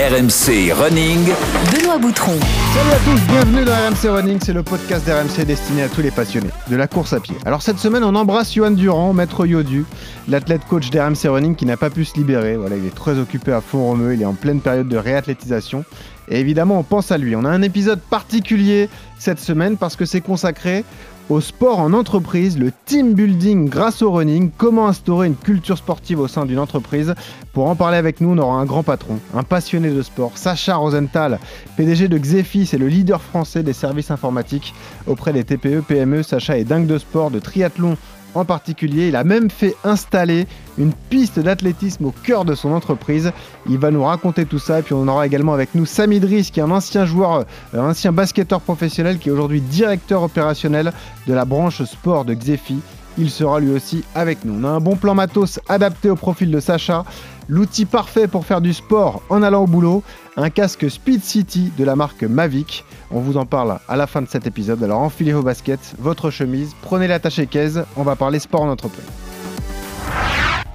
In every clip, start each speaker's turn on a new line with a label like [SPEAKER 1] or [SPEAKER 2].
[SPEAKER 1] RMC Running.
[SPEAKER 2] Benoît Boutron.
[SPEAKER 3] Salut à tous, bienvenue dans RMC Running, c'est le podcast d'RMC destiné à tous les passionnés de la course à pied. Alors cette semaine, on embrasse Johan Durand, maître Yodu, l'athlète coach d'RMC Running qui n'a pas pu se libérer. Voilà, il est très occupé à fond romeu, il est en pleine période de réathlétisation. Et évidemment, on pense à lui. On a un épisode particulier cette semaine parce que c'est consacré au sport en entreprise, le team building grâce au running, comment instaurer une culture sportive au sein d'une entreprise. Pour en parler avec nous, on aura un grand patron, un passionné de sport, Sacha Rosenthal, PDG de Xefi, c'est le leader français des services informatiques auprès des TPE, PME. Sacha est dingue de sport, de triathlon en particulier. Il a même fait installer une piste d'athlétisme au cœur de son entreprise. Il va nous raconter tout ça. Et puis on aura également avec nous Sami Driss, qui est un ancien joueur, un euh, ancien basketteur professionnel, qui est aujourd'hui directeur opérationnel de la branche sport de Xefi. Il sera lui aussi avec nous. On a un bon plan matos adapté au profil de Sacha l'outil parfait pour faire du sport en allant au boulot, un casque Speed City de la marque Mavic. On vous en parle à la fin de cet épisode. Alors enfilez vos baskets, votre chemise, prenez l'attaché caisse, on va parler sport en entreprise.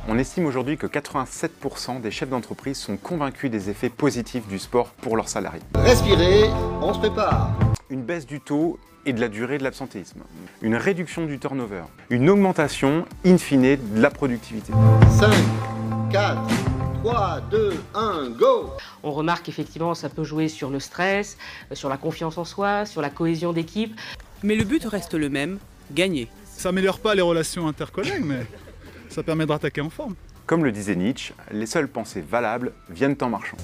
[SPEAKER 4] On estime aujourd'hui que 87% des chefs d'entreprise sont convaincus des effets positifs du sport pour leurs salariés.
[SPEAKER 5] Respirez, on se prépare.
[SPEAKER 4] Une baisse du taux et de la durée de l'absentéisme, une réduction du turnover, une augmentation in fine de la productivité.
[SPEAKER 5] 5, 4, 3, 2, 1, go
[SPEAKER 6] On remarque effectivement ça peut jouer sur le stress, euh, sur la confiance en soi, sur la cohésion d'équipe.
[SPEAKER 7] Mais le but reste le même, gagner.
[SPEAKER 8] Ça améliore pas les relations intercollègues, mais ça permet de rattaquer en forme.
[SPEAKER 4] Comme le disait Nietzsche, les seules pensées valables viennent en marchant.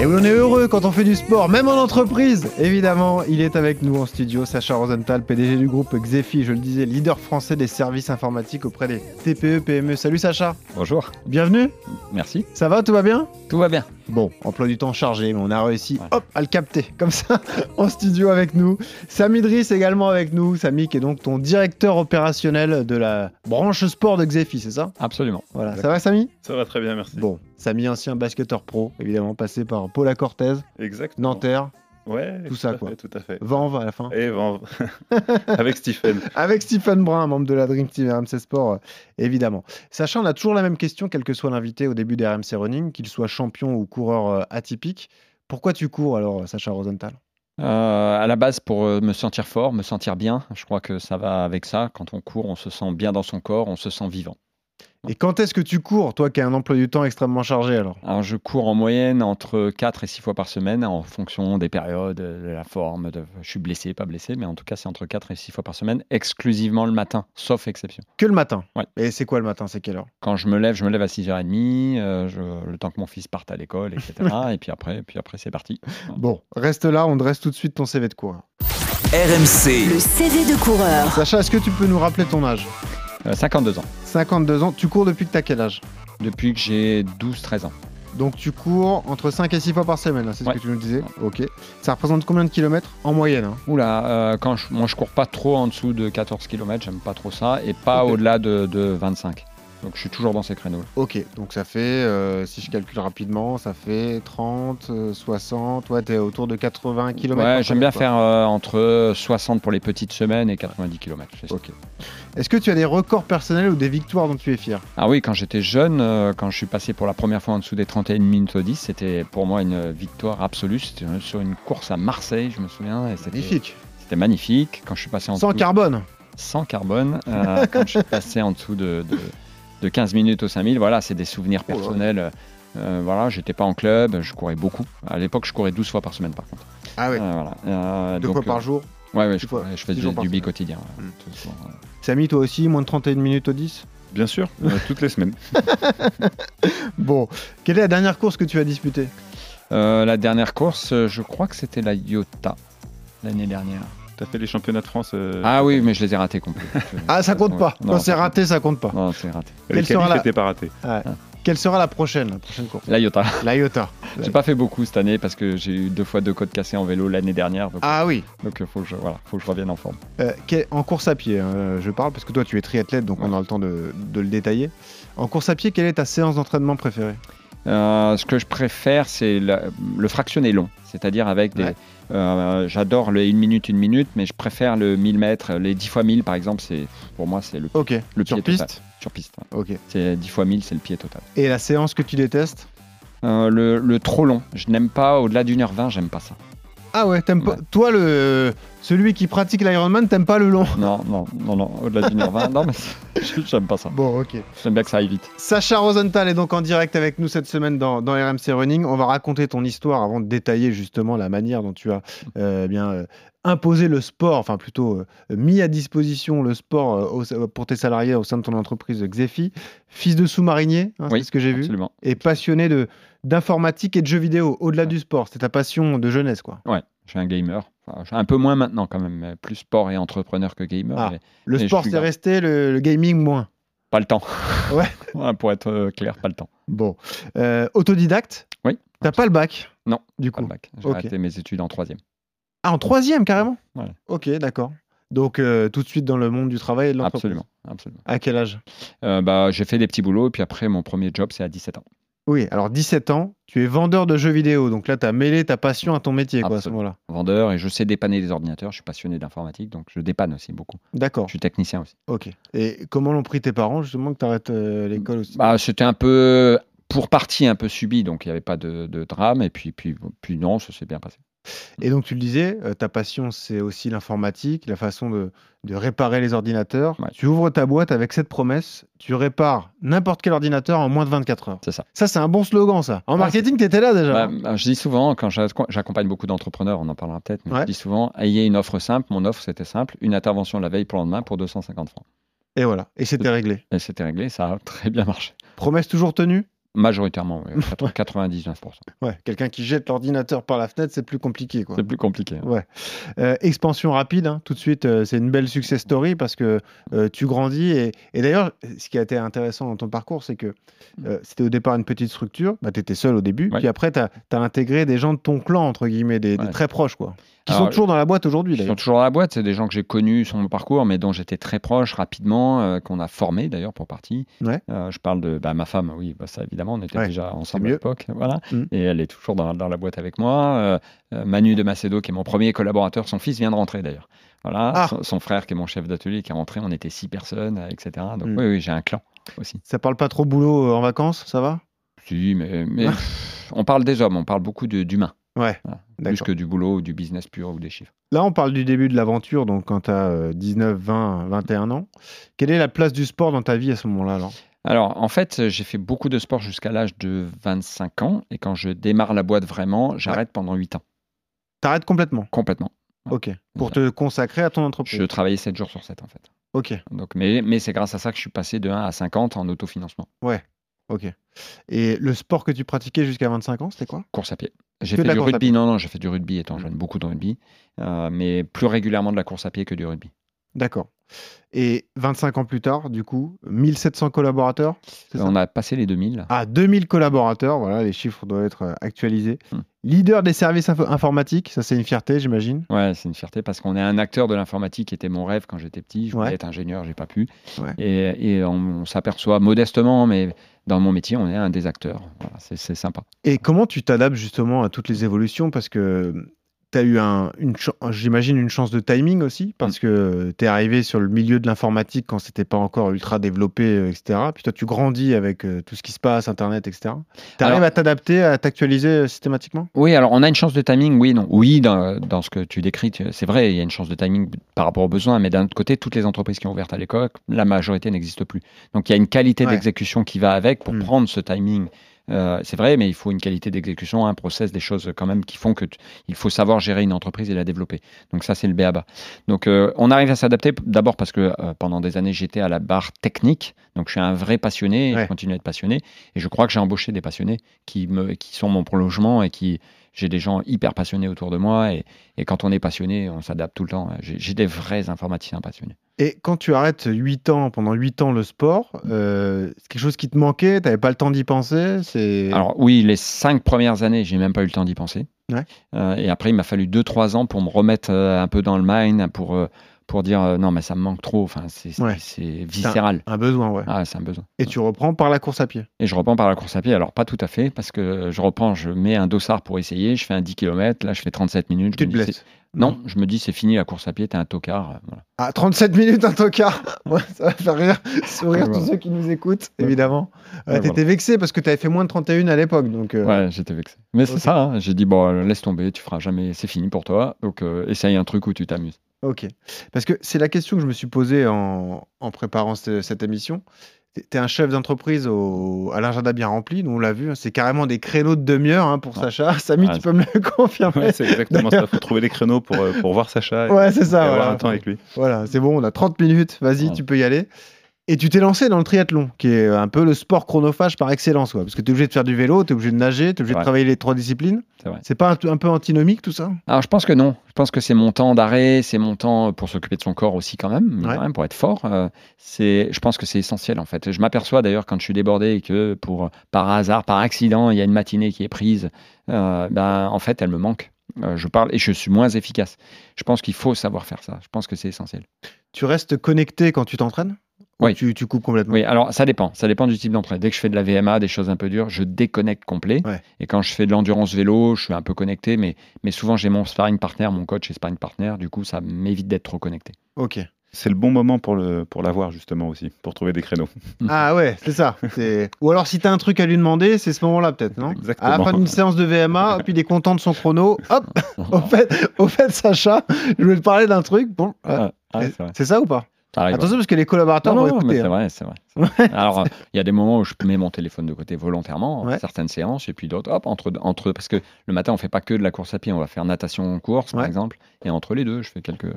[SPEAKER 3] Et oui, on est heureux quand on fait du sport, même en entreprise. Évidemment, il est avec nous en studio, Sacha Rosenthal, PDG du groupe Xefi, je le disais, leader français des services informatiques auprès des TPE, PME. Salut Sacha.
[SPEAKER 9] Bonjour.
[SPEAKER 3] Bienvenue.
[SPEAKER 9] Merci.
[SPEAKER 3] Ça va, tout va bien?
[SPEAKER 9] Tout va bien.
[SPEAKER 3] Bon, emploi du temps chargé, mais on a réussi hop, à le capter comme ça en studio avec nous. Samy Driss également avec nous. Samy qui est donc ton directeur opérationnel de la branche sport de Xefi, c'est ça?
[SPEAKER 9] Absolument.
[SPEAKER 3] Voilà. Ça va Samy?
[SPEAKER 8] Ça va très bien, merci.
[SPEAKER 3] Bon, Samy, ancien basketteur pro, évidemment passé par Paula Cortez,
[SPEAKER 8] Exactement.
[SPEAKER 3] Nanterre,
[SPEAKER 8] Ouais,
[SPEAKER 3] Tout ça,
[SPEAKER 8] à
[SPEAKER 3] quoi.
[SPEAKER 8] fait, tout à fait.
[SPEAKER 3] À la fin.
[SPEAKER 8] Et avec Stephen.
[SPEAKER 3] Avec Stephen Brun, membre de la Dream Team RMC Sport, euh, évidemment. Sachant, on a toujours la même question, quel que soit l'invité au début des RMC Running, qu'il soit champion ou coureur euh, atypique. Pourquoi tu cours alors, Sacha Rosenthal?
[SPEAKER 9] Euh, à la base, pour euh, me sentir fort, me sentir bien, je crois que ça va avec ça. Quand on court, on se sent bien dans son corps, on se sent vivant.
[SPEAKER 3] Et quand est-ce que tu cours, toi qui as un emploi du temps extrêmement chargé alors?
[SPEAKER 9] Alors, je cours en moyenne entre 4 et 6 fois par semaine en fonction des périodes, de la forme. De... Je suis blessé, pas blessé, mais en tout cas, c'est entre 4 et 6 fois par semaine, exclusivement le matin, sauf exception.
[SPEAKER 3] Que le matin?
[SPEAKER 9] Ouais.
[SPEAKER 3] Et c'est quoi le matin? C'est quelle heure?
[SPEAKER 9] Quand je me lève, je me lève à 6h30, euh, je- le temps que mon fils parte à l'école, etc. et puis après, puis après c'est parti.
[SPEAKER 3] Bon, reste là, on dresse tout de suite ton CV de coureur.
[SPEAKER 1] RMC.
[SPEAKER 2] Le CV de coureur.
[SPEAKER 3] Sacha, est-ce que tu peux nous rappeler ton âge?
[SPEAKER 9] Euh, 52 ans,
[SPEAKER 3] 52 ans. Tu cours depuis que t'as quel âge?
[SPEAKER 9] Depuis que j'ai 12-13 ans.
[SPEAKER 3] Donc tu cours entre 5 et 6 fois par semaine, hein, c'est
[SPEAKER 9] Ouais.
[SPEAKER 3] ce que tu nous disais Ok. Ça représente combien de kilomètres en moyenne hein?
[SPEAKER 9] Oula, euh, quand je, moi je cours pas trop en dessous de 14 km, j'aime pas trop ça, et pas au-delà de, de 25. Donc je suis toujours dans ces créneaux.
[SPEAKER 3] Ok, donc ça fait, euh, si je calcule rapidement, ça fait 30, euh, 60, ouais, t'es autour de 80 km.
[SPEAKER 9] Ouais, j'aime bien faire euh, entre 60 pour les petites semaines et 90 km.
[SPEAKER 3] Ok. Est-ce que tu as des records personnels ou des victoires dont tu es fier?
[SPEAKER 9] Ah oui, quand j'étais jeune, euh, quand je suis passé pour la première fois en dessous des 31 minutes au 10, c'était pour moi une victoire absolue. C'était euh, sur une course à Marseille, je me souviens. et c'était-
[SPEAKER 3] Magnifique.
[SPEAKER 9] C'était magnifique. Quand je suis passé en
[SPEAKER 3] Sans
[SPEAKER 9] dessous-
[SPEAKER 3] carbone.
[SPEAKER 9] sans carbone. euh, quand je suis passé en dessous de, de, de 15 minutes au 5000, voilà, c'est des souvenirs
[SPEAKER 3] Oh
[SPEAKER 9] personnels. Euh, voilà, j'étais pas en club, je courais beaucoup. À l'époque, je courais 12 fois par semaine, par contre.
[SPEAKER 3] Ah ouais,
[SPEAKER 9] Euh, voilà. Euh,
[SPEAKER 3] deux
[SPEAKER 9] donc,
[SPEAKER 3] fois par
[SPEAKER 9] euh,
[SPEAKER 3] jour.
[SPEAKER 9] Ouais, ouais, je,
[SPEAKER 3] fois-
[SPEAKER 9] ouais, je faisais du, bi-quotidien. ouais,
[SPEAKER 3] Mm. Samy, toi aussi, moins de 31 minutes au 10
[SPEAKER 8] Bien sûr, euh, toutes les semaines.
[SPEAKER 3] Bon, quelle est la dernière course que tu as disputée?
[SPEAKER 9] Euh, la dernière course, euh, je crois que c'était la Iota l'année dernière.
[SPEAKER 8] T'as fait les championnats de France. euh,
[SPEAKER 9] Ah oui, mais je les ai ratés complets.
[SPEAKER 3] Ah, ça compte pas. Quand c'est
[SPEAKER 9] ça
[SPEAKER 3] raté, ça compte pas.
[SPEAKER 9] Non, c'est raté.
[SPEAKER 8] Les qualifs
[SPEAKER 3] la-
[SPEAKER 8] pas ratés.
[SPEAKER 3] Quelle sera la prochaine, la prochaine course?
[SPEAKER 9] La Iota.
[SPEAKER 3] La Iota.
[SPEAKER 9] J'ai pas fait beaucoup cette année parce que j'ai eu deux fois deux côtes cassées en vélo l'année dernière. Donc,
[SPEAKER 3] Ah oui,
[SPEAKER 9] donc euh, faut, que je, voilà, faut que je revienne en forme.
[SPEAKER 3] Euh, en course à pied, hein, je parle parce que toi tu es triathlète, donc on a le temps de, de le détailler. En course à pied, quelle est ta séance d'entraînement préférée?
[SPEAKER 9] Euh, ce que je préfère, c'est le fractionné long, c'est-à-dire avec des.
[SPEAKER 3] Ouais.
[SPEAKER 9] euh, J'adore le 1 minute, 1 minute, mais je préfère le 1000 mètres, les 10 fois 1000 par exemple, c'est pour moi c'est le,
[SPEAKER 3] Ok,
[SPEAKER 9] le
[SPEAKER 3] sur
[SPEAKER 9] pied
[SPEAKER 3] piste
[SPEAKER 9] total. Sur piste. ouais.
[SPEAKER 3] Ok.
[SPEAKER 9] C'est 10 fois 1000, c'est le pied total.
[SPEAKER 3] Et la séance que tu détestes
[SPEAKER 9] Euh, le, le trop long. Je n'aime pas, au-delà d'une heure vingt, j'aime pas ça.
[SPEAKER 3] Ah ouais, t'aimes pas.
[SPEAKER 9] Ouais.
[SPEAKER 3] Toi, le celui qui pratique l'Ironman, t'aimes pas le long
[SPEAKER 9] Non, non, non, non, au-delà d'une heure vingt, non, mais j'aime pas ça.
[SPEAKER 3] Bon, ok.
[SPEAKER 9] J'aime bien que ça aille vite.
[SPEAKER 3] Sacha Rosenthal est donc en direct avec nous cette semaine dans, dans RMC Running. On va raconter ton histoire avant de détailler justement la manière dont tu as euh, bien euh, imposé le sport, enfin plutôt euh, mis à disposition le sport au- pour tes salariés au sein de ton entreprise Xefi. Fils de sous-marinier, hein,
[SPEAKER 9] Oui,
[SPEAKER 3] c'est ce que j'ai vu, et passionné de d'informatique et de jeux vidéo, au-delà du sport. C'est ta passion de jeunesse, quoi.
[SPEAKER 9] Ouais, je suis un gamer. Enfin, un peu moins maintenant quand même, plus sport et entrepreneur que gamer.
[SPEAKER 3] Ah.
[SPEAKER 9] mais
[SPEAKER 3] Le sport, c'est resté, le, le gaming, moins.
[SPEAKER 9] Pas le temps.
[SPEAKER 3] Ouais.
[SPEAKER 9] Ouais, pour être euh, clair, pas le temps.
[SPEAKER 3] Bon. Euh, autodidacte
[SPEAKER 9] Oui.
[SPEAKER 3] T'as pas le bac
[SPEAKER 9] Non,
[SPEAKER 3] Du
[SPEAKER 9] Pas
[SPEAKER 3] coup.
[SPEAKER 9] le bac. J'ai arrêté mes études en troisième.
[SPEAKER 3] Ah, en troisième, carrément
[SPEAKER 9] Ouais.
[SPEAKER 3] Ok, d'accord. Donc, euh, tout de suite dans le monde du travail et de l'entreprise.
[SPEAKER 9] Absolument. absolument.
[SPEAKER 3] À quel âge?
[SPEAKER 9] Euh, bah, j'ai fait des petits boulots et puis après, mon premier job, c'est à 17 ans.
[SPEAKER 3] Oui, alors 17 ans, tu es vendeur de jeux vidéo. Donc là, tu as mêlé ta passion à ton métier, quoi, à ce moment-là.
[SPEAKER 9] Vendeur et je sais dépanner les ordinateurs. Je suis passionné d'informatique, donc je dépanne aussi beaucoup.
[SPEAKER 3] D'accord,
[SPEAKER 9] Je suis technicien aussi.
[SPEAKER 3] ok. Et comment l'ont pris tes parents, justement, que tu arrêtes l'école aussi?
[SPEAKER 9] Bah, c'était un peu, pour partie, un peu subi, donc il n'y avait pas de, de drame. Et puis, puis, puis non, ça s'est bien passé.
[SPEAKER 3] Et donc, tu le disais, euh, ta passion, c'est aussi l'informatique, la façon de, de réparer les ordinateurs.
[SPEAKER 9] Ouais.
[SPEAKER 3] Tu ouvres ta boîte avec cette promesse, tu répares n'importe quel ordinateur en moins de 24 heures.
[SPEAKER 9] C'est ça.
[SPEAKER 3] Ça, c'est un bon slogan, ça. En
[SPEAKER 9] Ouais,
[SPEAKER 3] marketing, tu étais là déjà.
[SPEAKER 9] Bah, bah, je dis souvent, quand j'a- j'accompagne beaucoup d'entrepreneurs, on en parlera peut-être, mais
[SPEAKER 3] Ouais.
[SPEAKER 9] je dis souvent, ayez une offre simple. Mon offre, c'était simple, une intervention la veille pour le lendemain pour 250 francs.
[SPEAKER 3] Et voilà, et c'était réglé.
[SPEAKER 9] Et c'était réglé, ça a très bien marché.
[SPEAKER 3] Promesse toujours tenue?
[SPEAKER 9] Majoritairement, oui, 99%.
[SPEAKER 3] Ouais, quelqu'un qui jette l'ordinateur par la fenêtre, c'est plus compliqué, quoi.
[SPEAKER 9] C'est plus compliqué. hein.
[SPEAKER 3] Ouais. Euh, expansion rapide, hein, tout de suite, euh, c'est une belle success story parce que euh, tu grandis. Et, et d'ailleurs, ce qui a été intéressant dans ton parcours, c'est que euh, c'était au départ une petite structure, bah, tu étais seul au début,
[SPEAKER 9] Ouais.
[SPEAKER 3] puis après, tu as, intégré des gens de ton clan, entre guillemets, des, des très proches, quoi. Qui
[SPEAKER 9] Alors,
[SPEAKER 3] sont toujours dans la boîte aujourd'hui,
[SPEAKER 9] Ils sont toujours dans la boîte, c'est des gens que j'ai connus sur mon parcours, mais dont j'étais très proche rapidement, euh, qu'on a formé d'ailleurs pour partie.
[SPEAKER 3] Ouais.
[SPEAKER 9] Euh, je parle de bah, ma femme, oui, bah, ça évidemment, on était
[SPEAKER 3] Ouais,
[SPEAKER 9] déjà ensemble à l'époque, voilà.
[SPEAKER 3] Mm.
[SPEAKER 9] Et elle est toujours dans, dans la boîte avec moi. Euh, Manu de Macedo, qui est mon premier collaborateur, son fils vient de rentrer d'ailleurs. Voilà,
[SPEAKER 3] Ah.
[SPEAKER 9] son, son frère qui est mon chef d'atelier qui est rentré, on était six personnes, etc. Donc
[SPEAKER 3] Mm.
[SPEAKER 9] oui, oui, j'ai un clan aussi.
[SPEAKER 3] Ça parle pas trop boulot en vacances, ça va?
[SPEAKER 9] Si, mais, on parle des hommes, on parle beaucoup d'humains,
[SPEAKER 3] Ouais,
[SPEAKER 9] voilà. plus que du boulot ou du business pur ou des chiffres.
[SPEAKER 3] Là, on parle du début de l'aventure, donc quand tu as 19, 20, 21 ans. Quelle est la place du sport dans ta vie à ce moment-là alors
[SPEAKER 9] Alors, en fait, j'ai fait beaucoup de sport jusqu'à l'âge de 25 ans. Et quand je démarre la boîte vraiment, j'arrête pendant 8 ans,
[SPEAKER 3] T'arrêtes complètement?
[SPEAKER 9] Complètement.
[SPEAKER 3] Ok. Pour te consacrer à ton entreprise?
[SPEAKER 9] Je travaillais 7 jours sur 7, en fait.
[SPEAKER 3] Ok,
[SPEAKER 9] Donc, mais mais c'est grâce à ça que je suis passé de 1 à 50 en autofinancement.
[SPEAKER 3] ok. Et le sport que tu pratiquais jusqu'à 25 ans, c'était quoi?
[SPEAKER 9] Course à pied. J'ai fait du rugby. Non, non, j'ai fait du rugby étant jeune, beaucoup de rugby. Euh, mais plus régulièrement de la course à pied que du rugby.
[SPEAKER 3] D'accord. Et 25 ans plus tard, du coup, 1700 collaborateurs
[SPEAKER 9] On a passé les 2000.
[SPEAKER 3] Ah, 2000 collaborateurs, voilà, les chiffres doivent être euh, actualisés.
[SPEAKER 9] Hmm.
[SPEAKER 3] Leader des services info- informatiques, ça c'est une fierté, j'imagine.
[SPEAKER 9] Ouais, c'est une fierté parce qu'on est un acteur de l'informatique qui était mon rêve quand j'étais petit. Je voulais
[SPEAKER 3] Ouais.
[SPEAKER 9] être ingénieur, j'ai pas pu.
[SPEAKER 3] Ouais.
[SPEAKER 9] Et, et on, on s'aperçoit modestement, mais dans mon métier, on est un des acteurs. Voilà, c'est sympa.
[SPEAKER 3] Et comment tu t'adaptes justement à toutes les évolutions? Parce que tu as eu, un, une j'imagine, une chance de timing aussi, parce
[SPEAKER 9] Mm.
[SPEAKER 3] que tu es arrivé sur le milieu de l'informatique quand c'était pas encore ultra développé, euh, etc. Puis toi, tu grandis avec euh, tout ce qui se passe, Internet, etc. Tu arrives à t'adapter, à t'actualiser euh, systématiquement?
[SPEAKER 9] Oui, alors on a une chance de timing, oui, non. Oui, dans, dans ce que tu décris, c'est vrai, il y a une chance de timing par rapport aux besoins, mais d'un autre côté, toutes les entreprises qui ont ouvert à l'époque, la majorité n'existe plus. Donc il y a une qualité
[SPEAKER 3] Ouais.
[SPEAKER 9] d'exécution qui va avec pour
[SPEAKER 3] Mm.
[SPEAKER 9] prendre ce timing. Euh, c'est vrai, mais il faut une qualité d'exécution, un process, des choses quand même qui font que tu- il faut savoir gérer une entreprise et la développer. Donc ça, c'est le BABA. Donc euh, on arrive à s'adapter d'abord parce que euh, pendant des années, j'étais à la barre technique. Donc je suis un vrai passionné, et
[SPEAKER 3] Ouais.
[SPEAKER 9] je continue à être passionné. Et je crois que j'ai embauché des passionnés qui, me, qui sont mon prolongement et qui, j'ai des gens hyper passionnés autour de moi et, et quand on est passionné, on s'adapte tout le temps. J'ai des vrais informaticiens passionnés.
[SPEAKER 3] Et quand tu arrêtes 8 ans, pendant 8 ans, le sport, euh, c'est quelque chose qui te manquait, tu n'avais pas le temps d'y penser? C'est...
[SPEAKER 9] Alors oui, les cinq premières années, j'ai même pas eu le temps d'y penser.
[SPEAKER 3] Ouais.
[SPEAKER 9] Euh, et après, il m'a fallu 2-3 ans pour me remettre euh, un peu dans le mind, pour, pour dire euh, non, mais ça me manque trop. Enfin, c'est
[SPEAKER 3] Ouais.
[SPEAKER 9] viscéral.
[SPEAKER 3] Un besoin, ouais.
[SPEAKER 9] Ah, c'est un besoin.
[SPEAKER 3] Et tu reprends par la course à pied.
[SPEAKER 9] Et je reprends par la course à pied. Alors, pas tout à fait, parce que je reprends, je mets un dossard pour essayer, je fais un 10 km, là, je fais 37 minutes. je
[SPEAKER 3] Tu te blesses.
[SPEAKER 9] Non, je me dis c'est fini la course à pied, t'es un tocard. euh, voilà.
[SPEAKER 3] Ah, 37 minutes un tocard Ouais, Ça va faire rire, sourire tous ceux qui nous écoutent,
[SPEAKER 9] Ouais.
[SPEAKER 3] évidemment. Ouais,
[SPEAKER 9] Ouais,
[SPEAKER 3] T'étais vexé parce que t'avais fait moins de 31 à l'époque. Donc, euh,
[SPEAKER 9] Ouais, j'étais vexé. Mais c'est ça, hein, j'ai dit bon, euh, laisse tomber, tu feras jamais, c'est fini pour toi. Donc euh, essaye un truc où tu t'amuses.
[SPEAKER 3] Ok. Parce que c'est la question que je me suis posée en, en préparant ce- cette émission. T'es- T'es un chef d'entreprise au, à l'agenda bien rempli, nous on l'a vu, hein, c'est carrément des créneaux de demi-heure hein, pour
[SPEAKER 9] Ouais.
[SPEAKER 3] Sacha. Samy,
[SPEAKER 9] Ouais,
[SPEAKER 3] tu peux me le confirmer
[SPEAKER 10] Ouais, c'est exactement ça. Il faut trouver des créneaux pour, euh, pour voir Sacha et,
[SPEAKER 3] Ouais, c'est
[SPEAKER 10] et
[SPEAKER 3] ça.
[SPEAKER 10] avoir
[SPEAKER 3] Voilà,
[SPEAKER 10] un temps avec lui.
[SPEAKER 3] Voilà, c'est bon, on a 30 minutes, vas-y, tu peux y aller. Et tu t'es lancé dans le triathlon, qui est un peu le sport chronophage par excellence, quoi, parce que tu es obligé de faire du vélo, tu es obligé de nager, tu es obligé de travailler les trois disciplines.
[SPEAKER 9] C'est
[SPEAKER 3] pas un, un peu antinomique tout ça?
[SPEAKER 9] Alors je pense que non. Je pense que c'est mon temps d'arrêt, c'est mon temps pour s'occuper de son corps aussi quand même, pour être fort. euh, c'est, je pense que c'est essentiel en fait. Je m'aperçois d'ailleurs quand je suis débordé et que pour par hasard, par accident, il y a une matinée qui est prise, euh, ben en fait elle me manque. Euh, je parle et je suis moins efficace. Je pense qu'il faut savoir faire ça. Je pense que c'est essentiel.
[SPEAKER 3] Tu restes connecté quand tu t'entraînes?
[SPEAKER 9] Oui.
[SPEAKER 3] Tu, tu coupes complètement
[SPEAKER 9] Oui, alors ça dépend. Ça dépend du type d'entraînement. Dès que je fais de la VMA, des choses un peu dures, je déconnecte complet.
[SPEAKER 3] Ouais.
[SPEAKER 9] Et quand je fais de l'endurance vélo, je suis un peu connecté, mais, mais souvent j'ai mon sparring partner, mon coach et sparring partner. Du coup, ça m'évite d'être trop connecté.
[SPEAKER 3] Ok.
[SPEAKER 10] C'est le bon moment pour le pour l'avoir justement aussi, pour trouver des créneaux.
[SPEAKER 3] Ah ouais, c'est ça. C'est- Ou alors si t'as un truc à lui demander, c'est ce moment-là peut-être, non?
[SPEAKER 10] Exactement.
[SPEAKER 3] À la fin d'une séance de VMA, puis il est content de son chrono. Hop Au fait, au fait Sacha, je voulais te parler d'un truc. Bon, euh,
[SPEAKER 9] Ah, ah, c'est vrai.
[SPEAKER 3] c'est ça ou pas?
[SPEAKER 9] Arrive.
[SPEAKER 3] Attention parce que les collaborateurs
[SPEAKER 9] Non,
[SPEAKER 3] vont
[SPEAKER 9] non,
[SPEAKER 3] écouter.
[SPEAKER 9] c'est
[SPEAKER 3] hein.
[SPEAKER 9] vrai, c'est vrai. c'est vrai. Alors, euh, il y a des moments où je mets mon téléphone de côté volontairement,
[SPEAKER 3] Ouais.
[SPEAKER 9] certaines séances, et puis d'autres, hop, entre, entre, parce que le matin, on fait pas que de la course à pied, on va faire natation, course, par
[SPEAKER 3] Ouais.
[SPEAKER 9] exemple, et entre les deux, je fais quelques.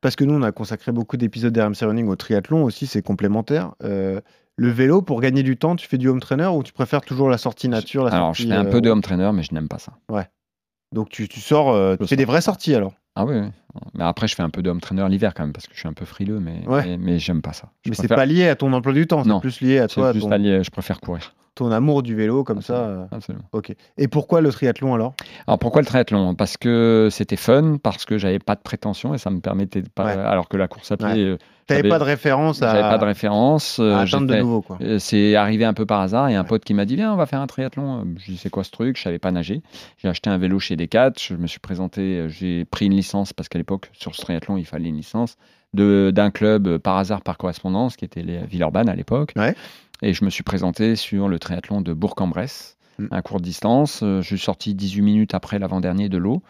[SPEAKER 3] Parce que nous, on a consacré beaucoup d'épisodes d'RMC Running au triathlon aussi, c'est complémentaire. Euh, le vélo, pour gagner du temps, tu fais du home trainer ou tu préfères toujours la sortie nature la
[SPEAKER 9] Alors,
[SPEAKER 3] sortie,
[SPEAKER 9] je fais un
[SPEAKER 3] euh,
[SPEAKER 9] peu de home trainer, mais je n'aime pas ça.
[SPEAKER 3] Donc tu, tu sors, euh, tu fais des vraies sorties alors
[SPEAKER 9] Ah oui, oui. Mais après, je fais un peu de home trainer l'hiver quand même, parce que je suis un peu frileux, mais,
[SPEAKER 3] Ouais.
[SPEAKER 9] mais, mais j'aime pas ça. Je
[SPEAKER 3] Mais c'est pas lié à ton emploi du temps, c'est
[SPEAKER 9] Non.
[SPEAKER 3] plus lié à
[SPEAKER 9] c'est
[SPEAKER 3] toi, ton,
[SPEAKER 9] allié, je préfère courir.
[SPEAKER 3] Ton amour du vélo comme ça.
[SPEAKER 9] Absolument.
[SPEAKER 3] euh,
[SPEAKER 9] Absolument.
[SPEAKER 3] Ok. Et pourquoi le triathlon alors?
[SPEAKER 9] Alors pourquoi le triathlon? Parce que c'était fun, parce que j'avais pas de prétention et ça me permettait de pas.
[SPEAKER 3] Ouais.
[SPEAKER 9] Alors que la course à pied,
[SPEAKER 3] Ouais.
[SPEAKER 9] euh,
[SPEAKER 3] T'avais pas de référence à,
[SPEAKER 9] j'avais pas de référence. euh,
[SPEAKER 3] à atteindre de nouveau quoi.
[SPEAKER 9] Euh, C'est arrivé un peu par hasard. Il y a un
[SPEAKER 3] Ouais.
[SPEAKER 9] pote qui m'a dit Viens, on va faire un triathlon. Euh, Je dis C'est quoi ce truc? Je savais pas nager. J'ai acheté un vélo chez Decat. Je me suis présenté. euh, J'ai pris une licence parce qu'à l'époque, sur ce triathlon, il fallait une licence d'un club euh, par hasard, par correspondance, qui était les Villeurbanne à l'époque.
[SPEAKER 3] Ouais.
[SPEAKER 9] Et je me suis présenté sur le triathlon de Bourg-en-Bresse.
[SPEAKER 3] Mm.
[SPEAKER 9] Un court distance. Euh, Je suis sorti 18 minutes après l'avant-dernier de l'eau,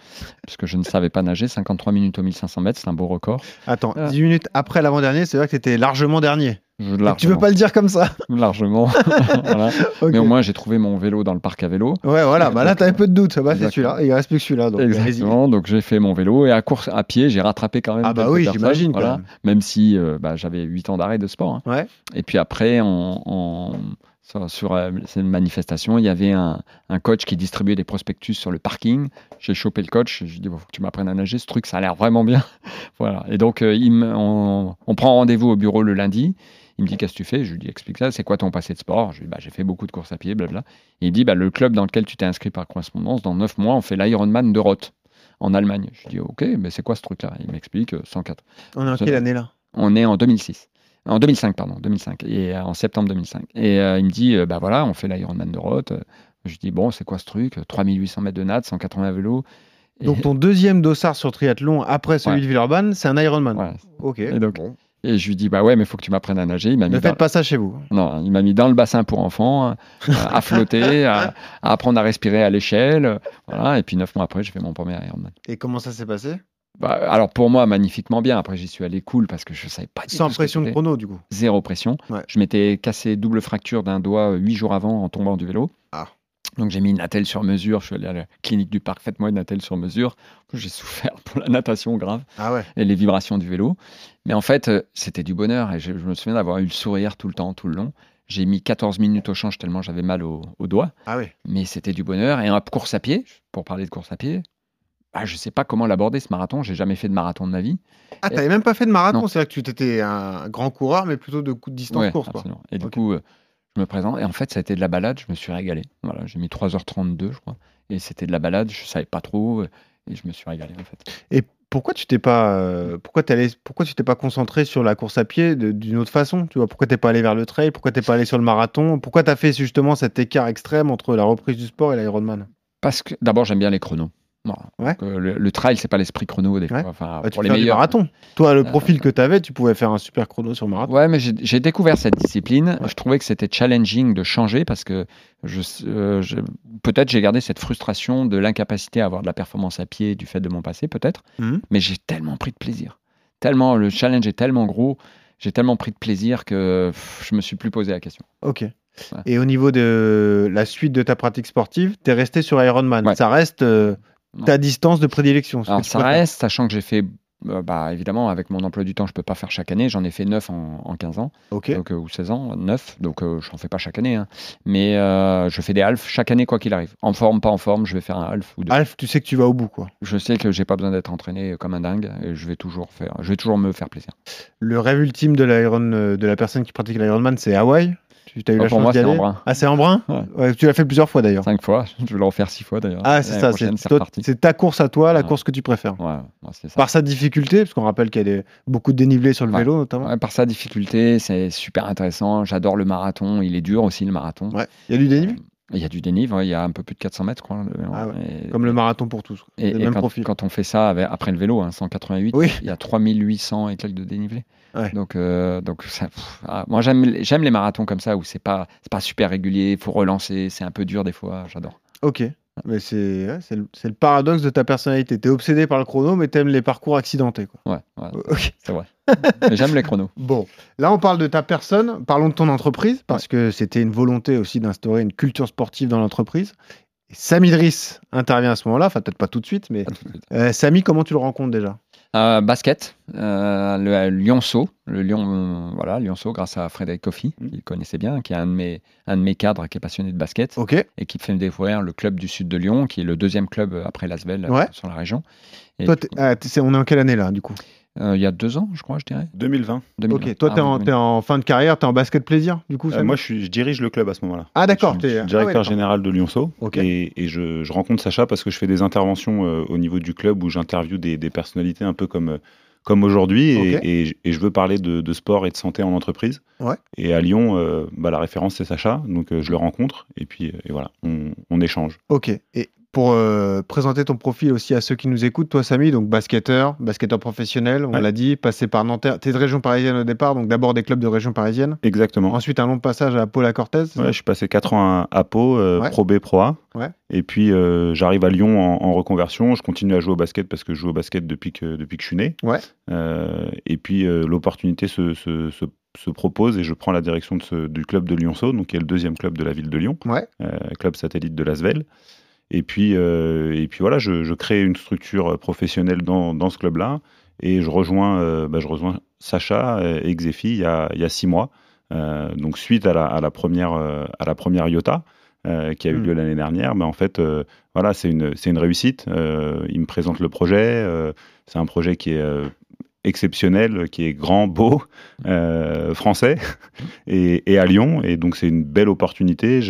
[SPEAKER 9] parce que je ne savais pas nager. 53 minutes au 1500 mètres, c'est un beau record.
[SPEAKER 3] Attends. 10 minutes après l'avant-dernier, c'est vrai que t'étais largement dernier. Tu veux
[SPEAKER 9] largement,
[SPEAKER 3] pas le dire comme ça
[SPEAKER 9] largement. Voilà. Mais au moins, j'ai trouvé mon vélo dans le parc à vélo.
[SPEAKER 3] Ouais, voilà, bah là
[SPEAKER 9] Donc,
[SPEAKER 3] t'avais peu de doute. Bah, c'est celui-là, il reste plus que celui-là. Donc, vas-y.
[SPEAKER 9] Exactement. Donc, j'ai fait mon vélo et à course à pied, j'ai rattrapé quand même.
[SPEAKER 3] Ah bah oui, j'imagine,
[SPEAKER 9] Voilà.
[SPEAKER 3] même.
[SPEAKER 9] Même si euh, bah, j'avais 8 ans d'arrêt de sport. hein.
[SPEAKER 3] Ouais.
[SPEAKER 9] Et puis après, on- sur, sur, euh, cette manifestation, il y avait un, un coach qui distribuait des prospectus sur le parking. J'ai chopé le coach. Je lui ai dit, bon, faut que tu m'apprennes à nager. Ce truc, ça a l'air vraiment bien. voilà. Et donc, euh, il me- on, on prend rendez-vous au bureau le lundi. Il me dit, qu'est-ce que tu fais? Je lui dis, explique ça. C'est quoi ton passé de sport? Je lui dis, bah, j'ai fait beaucoup de courses à pied, blabla. Et il dit, bah, le club dans lequel tu t'es inscrit par correspondance, dans 9 mois, on fait l'Ironman de Roth en Allemagne. Je lui dis, ok, mais c'est quoi ce truc-là? Il m'explique, euh, 104.
[SPEAKER 3] On est en quelle année là?
[SPEAKER 9] On est en 2006. En 2005, pardon, 2005. Et euh, en septembre 2005. Et euh, il me dit, euh, bah voilà, on fait l'Ironman de Roth. Je dis, bon, c'est quoi ce truc? 3800 mètres de natte, 180 vélos. Et-
[SPEAKER 3] Donc ton deuxième dossard sur triathlon après celui
[SPEAKER 9] Ouais.
[SPEAKER 3] de Villeurbanne, c'est un Ironman.
[SPEAKER 9] Ouais.
[SPEAKER 3] Ok.
[SPEAKER 9] Et donc,
[SPEAKER 3] Bon.
[SPEAKER 9] Et je lui dis, bah ouais, mais il faut que tu m'apprennes à nager. Il m'a mis,
[SPEAKER 3] Ne
[SPEAKER 9] dans...
[SPEAKER 3] faites pas ça chez vous.
[SPEAKER 9] non, il m'a mis dans le bassin pour enfants, euh, à flotter, à, à apprendre à respirer à l'échelle. Voilà. Et puis neuf mois après, j'ai fait mon premier Ironman.
[SPEAKER 3] Et comment ça s'est passé?
[SPEAKER 9] Bah, alors pour moi, magnifiquement bien. Après, j'y suis allé cool parce que je savais pas du
[SPEAKER 3] Sans pression de chrono du coup.
[SPEAKER 9] zéro pression.
[SPEAKER 3] Ouais.
[SPEAKER 9] Je m'étais cassé double fracture d'un doigt euh, huit jours avant en tombant du vélo.
[SPEAKER 3] Ah.
[SPEAKER 9] Donc j'ai mis une attelle sur mesure. Je suis allé à la clinique du parc. Faites-moi une attelle sur mesure. J'ai souffert pour la natation grave
[SPEAKER 3] Ah ouais.
[SPEAKER 9] et les vibrations du vélo. Mais en fait, euh, c'était du bonheur et je, je me souviens d'avoir eu le sourire tout le temps, tout le long. J'ai mis 14 minutes au change tellement j'avais mal au, au doigt.
[SPEAKER 3] Ah ouais.
[SPEAKER 9] Mais c'était du bonheur. Et en course à pied, pour parler de course à pied, bah, je ne sais pas comment l'aborder ce marathon. J'ai jamais fait de marathon de ma vie.
[SPEAKER 3] Ah, t'avais même pas fait de marathon, c'est vrai que tu t'étais un grand coureur, mais plutôt de distance
[SPEAKER 9] Ouais.
[SPEAKER 3] Quoi.
[SPEAKER 9] absolument. Et du coup, euh, je me présente. Et en fait, ça a été de la balade. Je me suis régalé. Voilà, j'ai mis 3h32, je crois. Et c'était de la balade. Je savais pas trop. Et je me suis régalé, en fait.
[SPEAKER 3] Et pourquoi tu t'es pas, euh, pourquoi t'es allé- pourquoi tu t'es pas concentré sur la course à pied d'une autre façon Tu vois, pourquoi t'es pas allé vers le trail? Pourquoi t'es pas allé sur le marathon? Pourquoi t'as fait justement cet écart extrême entre la reprise du sport et l'Ironman?
[SPEAKER 9] Parce que d'abord, j'aime bien les chronos. Non.
[SPEAKER 3] Ouais.
[SPEAKER 9] Donc, euh, le, le trail, c'est pas l'esprit chrono des
[SPEAKER 3] Ouais.
[SPEAKER 9] fois. Enfin,
[SPEAKER 3] Bah, tu
[SPEAKER 9] pour les meilleurs.
[SPEAKER 3] marathon. Toi, le
[SPEAKER 9] Euh,
[SPEAKER 3] profil que tu avais, tu pouvais faire un super chrono sur marathon.
[SPEAKER 9] Ouais, mais j'ai découvert cette discipline. Je trouvais que c'était challenging de changer parce que je, euh, je- peut-être j'ai gardé cette frustration de l'incapacité à avoir de la performance à pied du fait de mon passé, peut-être.
[SPEAKER 3] Mhm.
[SPEAKER 9] Mais j'ai tellement pris de plaisir. Tellement, le challenge est tellement gros. J'ai tellement pris de plaisir que pff, je me suis plus posé la question.
[SPEAKER 3] Ok. Et au niveau de la suite de ta pratique sportive, tu es resté sur Ironman. Ça reste. Ta distance de prédilection.
[SPEAKER 9] Alors ça reste, sachant que j'ai fait, euh, bah, évidemment, avec mon emploi du temps, je peux pas faire chaque année. J'en ai fait 9 en, en 15 ans, donc, euh, ou 16 ans, 9, donc euh, je n'en fais pas chaque année. hein. Mais je fais des halfs chaque année, quoi qu'il arrive. En forme, pas en forme, je vais faire un half ou deux.
[SPEAKER 3] Alf, tu sais que tu vas au bout, quoi.
[SPEAKER 9] Je sais que j'ai pas besoin d'être entraîné comme un dingue et je vais toujours faire, je vais toujours me faire plaisir.
[SPEAKER 3] Le rêve ultime de de la personne qui pratique l'Ironman, c'est Hawaï? Tu as eu
[SPEAKER 9] Ah,
[SPEAKER 3] la
[SPEAKER 9] pour
[SPEAKER 3] chance d'y
[SPEAKER 9] c'est
[SPEAKER 3] aller
[SPEAKER 9] Embrun.
[SPEAKER 3] Ah, c'est
[SPEAKER 9] Ouais.
[SPEAKER 3] Ouais, Tu l'as fait plusieurs fois d'ailleurs.
[SPEAKER 9] Cinq fois, je vais le refaire six fois d'ailleurs.
[SPEAKER 3] Ah, c'est ça. C'est ta course à toi, la course que tu préfères.
[SPEAKER 9] Ça.
[SPEAKER 3] Par sa difficulté, parce qu'on rappelle qu'il y a des- beaucoup de dénivelé sur le vélo notamment.
[SPEAKER 9] Par sa difficulté, c'est super intéressant. J'adore le marathon. Il est dur aussi le marathon.
[SPEAKER 3] Il y a du dénivelé?
[SPEAKER 9] Il y a du ouais, il y a un peu plus de 400 mètres, le-
[SPEAKER 3] Ah ouais,
[SPEAKER 9] et-
[SPEAKER 3] Comme le marathon pour tous. quoi.
[SPEAKER 9] Et,
[SPEAKER 3] même
[SPEAKER 9] quand,
[SPEAKER 3] profil.
[SPEAKER 9] quand on fait ça avec- après le vélo, hein, 188,
[SPEAKER 3] Oui.
[SPEAKER 9] il y a 3800 et quelques de dénivelé.
[SPEAKER 3] Ouais.
[SPEAKER 9] Donc, euh, donc ça, pff, ah, moi j'aime j'aime les marathons comme ça où c'est pas c'est pas super régulier, il faut relancer, c'est un peu dur des fois, j'adore.
[SPEAKER 3] Ok. Mais c'est ouais, c'est le, c'est le paradoxe de ta personnalité. Tu es obsédé par le chrono, mais tu aimes les parcours accidentés. Quoi.
[SPEAKER 9] Ouais, ouais,
[SPEAKER 3] Ok.
[SPEAKER 9] c'est vrai. J'aime les chronos.
[SPEAKER 3] Bon, là on parle de ta personne, parlons de ton entreprise, parce que c'était une volonté aussi d'instaurer une culture sportive dans l'entreprise. Et Samy Driss intervient à ce moment-là, enfin peut-être pas tout de suite, mais euh, Samy, comment tu le rencontres déjà?
[SPEAKER 9] Euh, basket, euh, le Lyonceau, le Lyon, voilà, Lyonceau, grâce à Frédéric Coffy,
[SPEAKER 3] Mm.
[SPEAKER 9] qu'il connaissait bien, qui est un de mes, un de mes cadres qui est passionné de basket
[SPEAKER 3] Ok.
[SPEAKER 9] et qui me fait découvrir le club du sud de Lyon, qui est le deuxième club après Lasvel
[SPEAKER 3] Ouais.
[SPEAKER 9] sur la région. Et
[SPEAKER 3] Toi,
[SPEAKER 9] puis,
[SPEAKER 3] t'es- ah, on est en quelle année là, du coup?
[SPEAKER 9] Euh, il y a deux ans, je crois, je dirais.
[SPEAKER 10] 2020.
[SPEAKER 9] 2020.
[SPEAKER 3] Ok, toi
[SPEAKER 9] Ah,
[SPEAKER 3] t'es en,
[SPEAKER 9] 2020.
[SPEAKER 3] t'es en fin de carrière, t'es en basket plaisir, du coup
[SPEAKER 10] Euh, moi, je, suis, je dirige le club à ce moment-là.
[SPEAKER 3] Ah d'accord,
[SPEAKER 10] Je suis-
[SPEAKER 3] t'es
[SPEAKER 10] je suis
[SPEAKER 3] ah ouais,
[SPEAKER 10] directeur général de Lyonceau.
[SPEAKER 3] Ok.
[SPEAKER 10] Et, et je, je rencontre Sacha parce que je fais des interventions euh, au niveau du club où j'interviewe des, des personnalités un peu comme, comme aujourd'hui. Et,
[SPEAKER 3] Ok.
[SPEAKER 10] et- et je veux parler de, de sport et de santé en entreprise.
[SPEAKER 3] Ouais.
[SPEAKER 10] Et à Lyon, euh, bah, la référence, c'est Sacha. Donc euh, je le rencontre et puis euh, et voilà, on, on échange.
[SPEAKER 3] Ok, et pour euh, présenter ton profil aussi à ceux qui nous écoutent, toi Samy, donc basketteur, basketteur professionnel, on
[SPEAKER 10] Ouais.
[SPEAKER 3] l'a dit, passé par Nanterre, t'es de région parisienne au départ, donc d'abord des clubs de région parisienne,
[SPEAKER 10] Exactement.
[SPEAKER 3] ensuite un long passage à Paula Cortez, c'est
[SPEAKER 10] Ouais, je suis passé 4 ans à, Pau, euh,
[SPEAKER 3] Ouais.
[SPEAKER 10] Pro B, Pro A.
[SPEAKER 3] Ouais.
[SPEAKER 10] Et puis euh, j'arrive à Lyon en, en reconversion. Je continue à jouer au basket parce que je joue au basket depuis que, depuis que je suis né.
[SPEAKER 3] Ouais.
[SPEAKER 10] Et puis l'opportunité se, se, se- se propose et je prends la direction de ce- du club de Lyonceau, donc qui est le deuxième club de la ville de Lyon,
[SPEAKER 3] Ouais.
[SPEAKER 10] euh, club satellite de Lasvel. Et puis, euh, et puis voilà, je, je crée une structure professionnelle dans, dans ce club-là et je rejoins, euh, bah, je rejoins Sacha et Xefi il y a, il y a six mois. Euh, donc suite à la, à la première, à la première IOTA euh, qui a eu
[SPEAKER 3] Mm.
[SPEAKER 10] lieu l'année dernière, mais en fait, euh, voilà, c'est une, c'est une réussite. Euh, il me présente le projet. c'est un projet qui est exceptionnel, qui est grand, beau, euh, français et, et à Lyon. Et donc c'est une belle opportunité.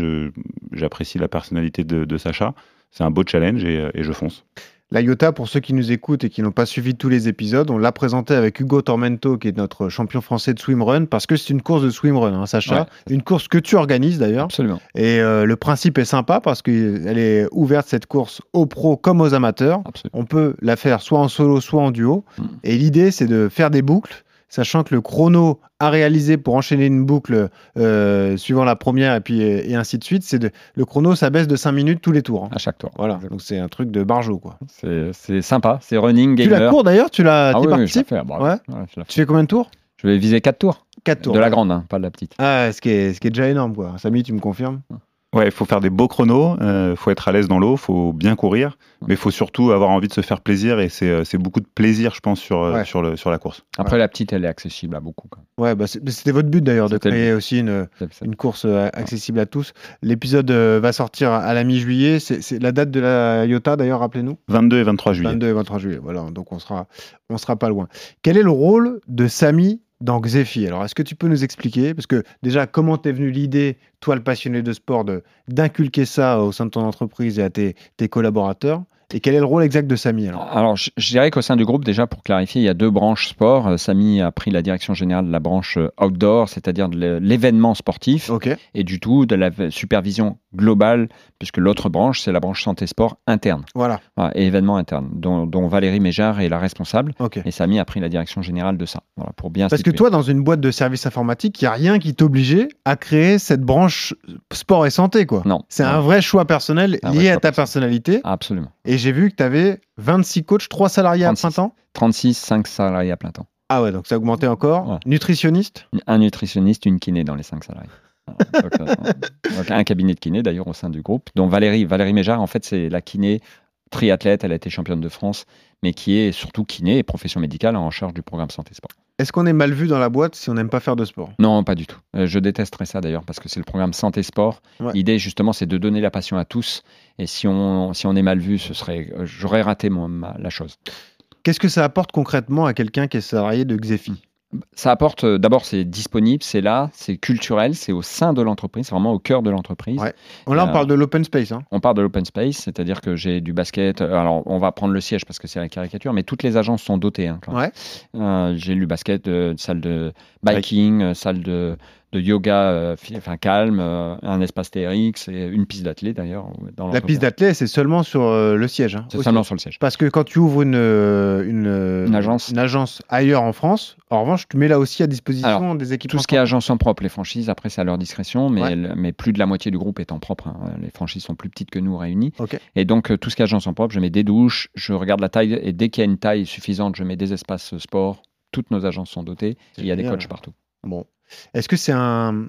[SPEAKER 10] J'apprécie la personnalité de, de Sacha. C'est un beau challenge et, et je fonce.
[SPEAKER 3] La IOTA, pour ceux qui nous écoutent et qui n'ont pas suivi tous les épisodes, on l'a présenté avec Hugo Tormento, qui est notre champion français de swimrun, parce que c'est une course de swimrun, hein, Sacha. Une course que tu organises d'ailleurs.
[SPEAKER 9] Absolument.
[SPEAKER 3] Et euh, le principe est sympa parce qu'elle est ouverte, cette course, aux pros comme aux amateurs.
[SPEAKER 9] Absolument.
[SPEAKER 3] On peut la faire soit en solo, soit en duo.
[SPEAKER 9] Mm.
[SPEAKER 3] Et l'idée, c'est de faire des boucles, sachant que le chrono à réaliser pour enchaîner une boucle euh, suivant la première et puis et ainsi de suite, c'est de le chrono, ça baisse de 5 minutes tous les tours. hein.
[SPEAKER 9] À chaque tour.
[SPEAKER 3] Voilà, donc c'est un truc de barjo quoi.
[SPEAKER 9] C'est c'est sympa, c'est running,
[SPEAKER 3] Tu
[SPEAKER 9] gamer.
[SPEAKER 3] la cours d'ailleurs, tu la,
[SPEAKER 9] Ah
[SPEAKER 3] t'y
[SPEAKER 9] oui, oui, je la
[SPEAKER 3] participes
[SPEAKER 9] fais.
[SPEAKER 3] Ouais.
[SPEAKER 9] ouais, je la fais.
[SPEAKER 3] Tu fais combien de tours?
[SPEAKER 9] Je vais viser 4 tours.
[SPEAKER 3] 4 tours.
[SPEAKER 9] De la grande, hein, pas de la petite.
[SPEAKER 3] Ah, ce qui est, ce qui est déjà énorme quoi. Samy, tu me confirmes?
[SPEAKER 10] Ouais, il faut faire des beaux chronos, il faut être à l'aise dans l'eau, faut bien courir, mais il faut surtout avoir envie de se faire plaisir et c'est euh, beaucoup de plaisir, je pense, sur, euh,
[SPEAKER 3] Ouais.
[SPEAKER 10] sur, le, sur la course.
[SPEAKER 9] Après, la petite, elle est accessible à beaucoup.
[SPEAKER 3] Ouais, bah, c'était votre but d'ailleurs de créer aussi une, course euh, accessible à tous. L'épisode euh, va sortir à la mi-juillet. C'est c'est la date de la IOTA d'ailleurs, rappelez-nous
[SPEAKER 10] 22 et 23 juillet.
[SPEAKER 3] 22 et 23 juillet. Voilà, donc on sera, on sera pas loin. Quel est le rôle de Samy dans Xefi Alors, est-ce que tu peux nous expliquer Parce que déjà, comment t'es venu l'idée, toi le passionné de sport, d'inculquer ça au sein de ton entreprise et à tes collaborateurs Et quel est le rôle exact de Samy alors?
[SPEAKER 9] Alors, je, je dirais qu'au sein du groupe, déjà pour clarifier, il y a deux branches sport. Euh, Samy a pris la direction générale de la branche euh, outdoor, c'est-à-dire de l'é- l'événement sportif, et du tout de la supervision globale, puisque l'autre branche, c'est la branche santé sport interne,
[SPEAKER 3] Voilà.
[SPEAKER 9] Voilà, et événements internes, dont, dont Valérie Méjard est la responsable. Et Samy a pris la direction générale de ça, voilà, pour bien
[SPEAKER 3] Parce que toi, dans une boîte de services informatiques, il n'y a rien qui t'obligeait à créer cette branche sport et santé, quoi.
[SPEAKER 9] Non.
[SPEAKER 3] C'est un vrai choix personnel lié à ta personnalité.
[SPEAKER 9] Absolument.
[SPEAKER 3] Et j'ai vu que tu avais 26 coachs, 3 salariés à
[SPEAKER 9] 36.
[SPEAKER 3] plein temps.
[SPEAKER 9] 36, 5 salariés à plein temps.
[SPEAKER 3] Ah ouais, donc ça a augmenté encore.
[SPEAKER 9] Ouais.
[SPEAKER 3] Nutritionniste?
[SPEAKER 9] Un nutritionniste, une kiné dans les 5 salariés. Donc, euh, donc, un cabinet de kiné d'ailleurs au sein du groupe. dont Valérie, Valérie Méjard, en fait, c'est la kiné triathlète, elle a été championne de France, mais qui est surtout kiné et profession médicale en charge du programme santé sport.
[SPEAKER 3] Est-ce qu'on est mal vu dans la boîte si on n'aime pas faire de sport?
[SPEAKER 9] Non, pas du tout. Euh, je détesterais ça d'ailleurs parce que c'est le programme santé sport.
[SPEAKER 3] Ouais.
[SPEAKER 9] L'idée justement, c'est de donner la passion à tous. Et si on, si on est mal vu, ce serait, euh, j'aurais raté mon- ma- la chose.
[SPEAKER 3] Qu'est-ce que ça apporte concrètement à quelqu'un qui est salarié de Xefi?
[SPEAKER 9] Ça apporte, euh, d'abord, c'est disponible, c'est là, c'est culturel, c'est au sein de l'entreprise, c'est vraiment au cœur de l'entreprise.
[SPEAKER 3] Ouais. Là, on
[SPEAKER 9] Euh,
[SPEAKER 3] parle de l'open space. hein.
[SPEAKER 9] On parle de l'open space, c'est-à-dire que j'ai du basket. euh, Alors, on va prendre le siège parce que c'est la caricature, mais toutes les agences sont dotées. hein.
[SPEAKER 3] Ouais.
[SPEAKER 9] Euh, j'ai lu basket, euh, salle de biking, salle de, de yoga, euh, fi- enfin calme, euh, un espace TRX et une piste d'athlée d'ailleurs.
[SPEAKER 3] La piste d'athlète, c'est seulement sur euh, le siège. hein,
[SPEAKER 9] C'est seulement sur le siège.
[SPEAKER 3] Parce que quand tu ouvres une, une,
[SPEAKER 9] Une agence.
[SPEAKER 3] une agence ailleurs en France, en revanche, tu mets là aussi à disposition
[SPEAKER 9] Alors,
[SPEAKER 3] des équipements.
[SPEAKER 9] Tout ce qui est agence en propre, les franchises, après c'est à leur discrétion, mais,
[SPEAKER 3] Ouais.
[SPEAKER 9] mais plus de la moitié du groupe est en propre. hein. Les franchises sont plus petites que nous réunies.
[SPEAKER 3] Ok.
[SPEAKER 9] Et donc tout ce qui est agence en propre, je mets des douches, je regarde la taille, et dès qu'il y a une taille suffisante, je mets des espaces sport. Toutes nos agences sont dotées, et il y a des coachs partout.
[SPEAKER 3] Bon. Est-ce que c'est un,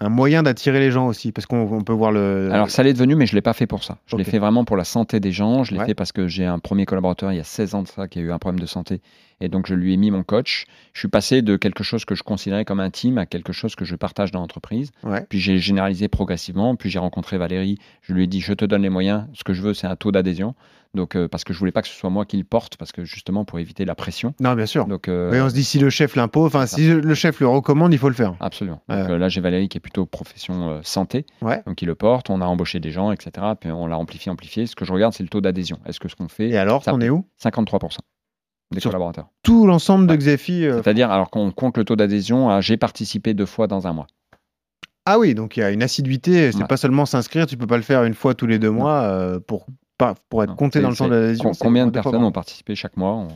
[SPEAKER 3] un moyen d'attirer les gens aussi? Parce qu'on on peut voir le.
[SPEAKER 9] Alors ça l'est devenu, mais je ne l'ai pas fait pour ça. Je l'ai fait vraiment pour la santé des gens. Je l'ai
[SPEAKER 3] Ouais.
[SPEAKER 9] fait parce que j'ai un premier collaborateur il y a 16 ans de ça qui a eu un problème de santé. Et donc je lui ai mis mon coach. Je suis passé de quelque chose que je considérais comme intime à quelque chose que je partage dans l'entreprise.
[SPEAKER 3] Ouais.
[SPEAKER 9] Puis j'ai généralisé progressivement. Puis j'ai rencontré Valérie. Je lui ai dit, je te donne les moyens. Ce que je veux, c'est un taux d'adhésion. Donc euh, parce que je voulais pas que ce soit moi qui le porte, parce que justement pour éviter la pression.
[SPEAKER 3] Non, bien sûr.
[SPEAKER 9] Donc euh,
[SPEAKER 3] Oui, on se dit si le chef l'impose, enfin si le chef le recommande, il faut le faire.
[SPEAKER 9] Absolument. Donc, euh, là, j'ai Valérie qui est plutôt profession santé,
[SPEAKER 3] Ouais.
[SPEAKER 9] donc il le porte. On a embauché des gens, etc. Puis on l'a amplifié, amplifié. Ce que je regarde, c'est le taux d'adhésion. Est-ce que ce qu'on fait,
[SPEAKER 3] Et alors,
[SPEAKER 9] ça-
[SPEAKER 3] t'en es où?
[SPEAKER 9] 53% des
[SPEAKER 3] Sur-
[SPEAKER 9] collaborateurs.
[SPEAKER 3] Tout l'ensemble de Xefi. euh,
[SPEAKER 9] C'est-à-dire, alors qu'on compte le taux d'adhésion, à j'ai participé deux fois dans un mois.
[SPEAKER 3] Ah oui, donc il y a une assiduité. C'est
[SPEAKER 9] Ouais.
[SPEAKER 3] pas seulement s'inscrire, tu peux pas le faire une fois tous les deux mois euh, pour, pas, pour être
[SPEAKER 9] Non,
[SPEAKER 3] compté dans le
[SPEAKER 9] com-
[SPEAKER 3] c'est
[SPEAKER 9] Combien de personnes ont participé chaque mois On-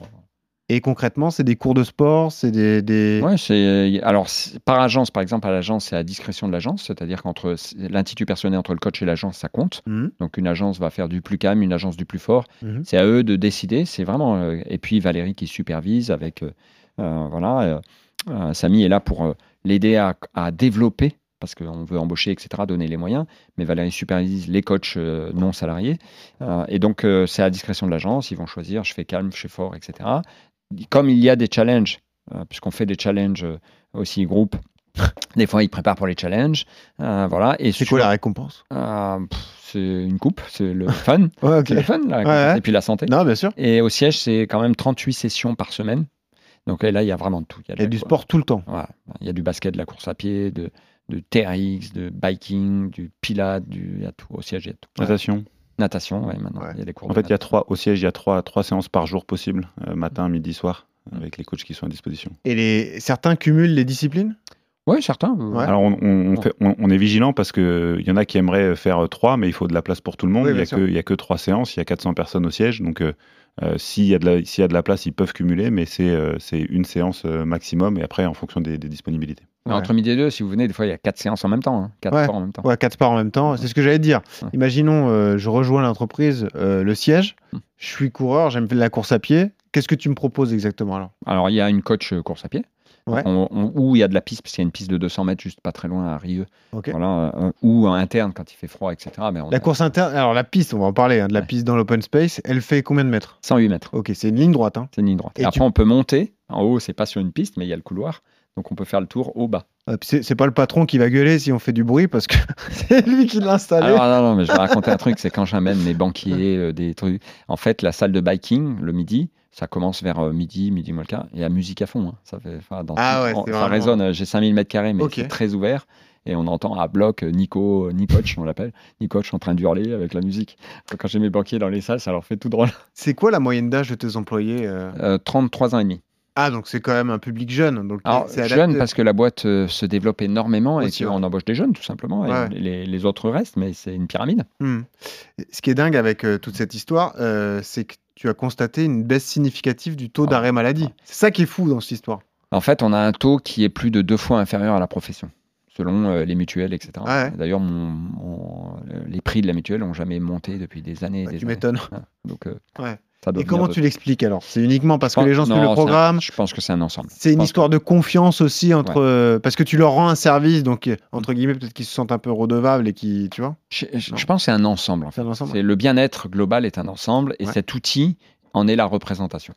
[SPEAKER 3] Et concrètement, c'est des cours de sport, c'est des. des-
[SPEAKER 9] Ouais, c'est alors c'est- par agence, par exemple, à l'agence, c'est à discrétion de l'agence, c'est-à-dire qu'entre l'intitut personnel entre le coach et l'agence, ça compte.
[SPEAKER 3] Mhm,
[SPEAKER 9] Donc une agence va faire du plus calme, une agence du plus fort.
[SPEAKER 3] mhm.
[SPEAKER 9] C'est à eux de décider. C'est vraiment. euh, et puis Valérie qui supervise avec. euh, euh, voilà. euh, euh, Samy est là pour euh, l'aider à, à développer parce qu'on veut embaucher, etc., donner les moyens. Mais Valérie supervise les coachs euh, non salariés. Euh, et donc, euh, c'est à discrétion de l'agence. Ils vont choisir, je fais calme, je fais fort, etc. Comme il y a des challenges, euh, puisqu'on fait des challenges euh, aussi groupe, des fois, ils préparent pour les challenges. euh, voilà. Et
[SPEAKER 3] C'est
[SPEAKER 9] sur-
[SPEAKER 3] quoi la récompense?
[SPEAKER 9] Euh, C'est une coupe, c'est le fun.
[SPEAKER 3] Ouais,
[SPEAKER 9] le fun.
[SPEAKER 3] Ouais, ouais.
[SPEAKER 9] Et puis la santé.
[SPEAKER 3] Non, bien sûr.
[SPEAKER 9] Et au siège, c'est quand même 38 sessions par semaine. Donc là, il y a vraiment de tout.
[SPEAKER 3] Il y a
[SPEAKER 9] la
[SPEAKER 3] du
[SPEAKER 9] cour-
[SPEAKER 3] sport tout le temps.
[SPEAKER 9] Il y a du basket, de la course à pied, de, de TRX, de biking, du pilate, du... il y a tout. Au siège, il y a tout.
[SPEAKER 10] Natation.
[SPEAKER 9] Natation, maintenant.
[SPEAKER 3] Ouais.
[SPEAKER 9] Il y a des cours
[SPEAKER 10] En
[SPEAKER 9] de
[SPEAKER 10] fait, il y a trois, au siège, il y a trois, trois séances par jour possibles, euh, matin, midi, soir, avec les coachs qui sont à disposition.
[SPEAKER 3] Et les... certains cumulent les disciplines?
[SPEAKER 9] Oui, certains. euh,
[SPEAKER 3] Ouais.
[SPEAKER 10] Alors, on, on- on
[SPEAKER 9] Bon.
[SPEAKER 10] fait- on- on est vigilant parce qu'il y en a qui aimeraient faire euh, trois, mais il faut de la place pour tout le monde.
[SPEAKER 3] Oui,
[SPEAKER 10] il n'y a, que- il y a que trois séances, il y a 400 personnes au siège. Donc, euh, euh, s'il y, a de la- s'il y a de la place, ils peuvent cumuler, mais c'est euh, une séance euh, maximum et après, en fonction des, des disponibilités.
[SPEAKER 9] Mais
[SPEAKER 3] Ouais.
[SPEAKER 9] Entre midi et deux, si vous venez, des fois, il y a quatre séances en même temps. hein. Quatre
[SPEAKER 3] Ouais.
[SPEAKER 9] sports en même temps.
[SPEAKER 3] Ouais, quatre sports en même temps. C'est ce que j'allais dire. Imaginons, euh, je rejoins l'entreprise, euh, le siège,
[SPEAKER 9] Hmm.
[SPEAKER 3] je suis coureur, j'aime la course à pied. Qu'est-ce que tu me proposes exactement alors?
[SPEAKER 9] Alors, il y a une coach euh, course à pied.
[SPEAKER 3] Ouais.
[SPEAKER 9] On- on- où il y a de la piste, parce qu'il y a une piste de 200 mètres juste pas très loin à Rieux.
[SPEAKER 3] Ok.
[SPEAKER 9] Voilà, euh, ou en interne quand il fait froid, etc. Mais on
[SPEAKER 3] La
[SPEAKER 9] a
[SPEAKER 3] course interne, alors la piste, on va en parler, hein, de la
[SPEAKER 9] Ouais.
[SPEAKER 3] piste dans l'open space, elle fait combien de mètres?
[SPEAKER 9] 108 mètres.
[SPEAKER 3] Ok, c'est une ligne droite. Hein.
[SPEAKER 9] C'est une ligne droite.
[SPEAKER 3] Et
[SPEAKER 9] Et, après,
[SPEAKER 3] tu-
[SPEAKER 9] on peut monter. En haut, c'est pas sur une piste, mais il y a le couloir. Donc, on peut faire le tour au bas.
[SPEAKER 3] Puis C'est pas le patron qui va gueuler si on fait du bruit parce que c'est lui qui l'a installé.
[SPEAKER 9] Alors, non, non, mais je vais raconter un truc. C'est quand j'amène mes banquiers, euh, des trucs. En fait, la salle de biking, le midi, ça commence vers euh, midi, midi moins le quart. Il y a musique à fond. hein. Ça, fait, dans
[SPEAKER 3] Ah ouais,
[SPEAKER 9] on- ça
[SPEAKER 3] vraiment-
[SPEAKER 9] résonne. euh, J'ai 5000 mètres carrés, mais
[SPEAKER 3] Ok.
[SPEAKER 9] c'est très ouvert. Et on entend à bloc Nico, Nicoch, on l'appelle, Nicoch en train d'hurler avec la musique. Quand j'ai mes banquiers dans les salles, ça leur fait tout drôle.
[SPEAKER 3] C'est quoi la moyenne d'âge de tes employés Euh,
[SPEAKER 9] 33 ans et demi.
[SPEAKER 3] Ah, donc c'est quand même un public jeune. Donc
[SPEAKER 9] Alors, jeune parce que la boîte euh, se développe énormément
[SPEAKER 3] Aussi,
[SPEAKER 9] et
[SPEAKER 3] ouais.
[SPEAKER 9] qu'on embauche des jeunes, tout simplement. et les, les autres restent, mais c'est une pyramide.
[SPEAKER 3] Hmm. Ce qui est dingue avec euh, toute cette histoire, euh, c'est que tu as constaté une baisse significative du taux
[SPEAKER 9] Ah.
[SPEAKER 3] d'arrêt maladie. C'est ça qui est fou dans cette histoire.
[SPEAKER 9] En fait, on a un taux qui est plus de deux fois inférieur à la profession, selon les mutuelles, etc.
[SPEAKER 3] Ah ouais.
[SPEAKER 9] D'ailleurs, les prix de la mutuelle n'ont jamais monté depuis des années. et
[SPEAKER 3] Bah,
[SPEAKER 9] des
[SPEAKER 3] tu m'étonnes.
[SPEAKER 9] Ah, Donc, euh,
[SPEAKER 3] Ouais. Et comment tu l'expliques alors? C'est uniquement parce que les gens suivent le
[SPEAKER 9] un-
[SPEAKER 3] programme
[SPEAKER 9] Je pense que c'est un ensemble.
[SPEAKER 3] C'est une histoire de confiance aussi entre. euh, parce que tu leur rends un service, donc entre guillemets, peut-être qu'ils se sentent un peu redevables et qui. Tu vois?
[SPEAKER 9] Je, je-
[SPEAKER 3] Non.
[SPEAKER 9] je pense que c'est un ensemble. en fait.
[SPEAKER 3] C'est un ensemble.
[SPEAKER 9] Le bien-être global est un ensemble et
[SPEAKER 3] Ouais.
[SPEAKER 9] cet outil en est la représentation.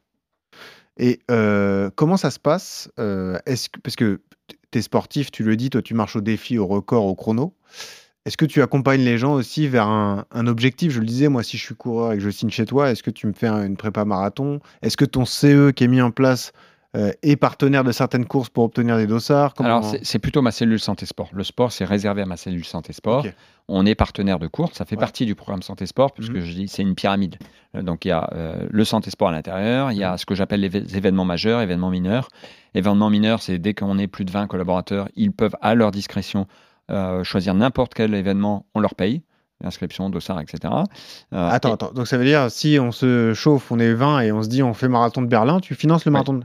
[SPEAKER 3] Et euh, comment ça se passe euh, que, Parce que tu es sportif, tu le dis, toi tu marches au défi, au record, au chrono. Est-ce que tu accompagnes les gens aussi vers un, un objectif? Je le disais, moi, si je suis coureur et que je signe chez toi, est-ce que tu me fais un- une prépa marathon? Est-ce que ton CE qui est mis en place euh, est partenaire de certaines courses pour obtenir des dossards? Comment-
[SPEAKER 9] Alors, c'est plutôt ma cellule santé sport. Le sport, c'est réservé à ma cellule santé sport. On est partenaire de course. Ça fait
[SPEAKER 3] Ouais.
[SPEAKER 9] partie du programme santé sport, puisque
[SPEAKER 3] Mhm.
[SPEAKER 9] je dis c'est une pyramide. Euh, Donc, il y a euh, le santé sport à l'intérieur. Il y
[SPEAKER 3] Mhm.
[SPEAKER 9] a ce que j'appelle les événements majeurs, événements mineurs. Événements mineurs, c'est dès qu'on est plus de 20 collaborateurs, ils peuvent, à leur discrétion, euh, choisir n'importe quel événement. On leur paye. Inscription, dossard, etc. Euh,
[SPEAKER 3] Attends,
[SPEAKER 9] et-
[SPEAKER 3] attends. Donc ça veut dire, si on se chauffe, on est 20 et on se dit on fait marathon de Berlin, tu finances le
[SPEAKER 9] Ouais.
[SPEAKER 3] marathon de...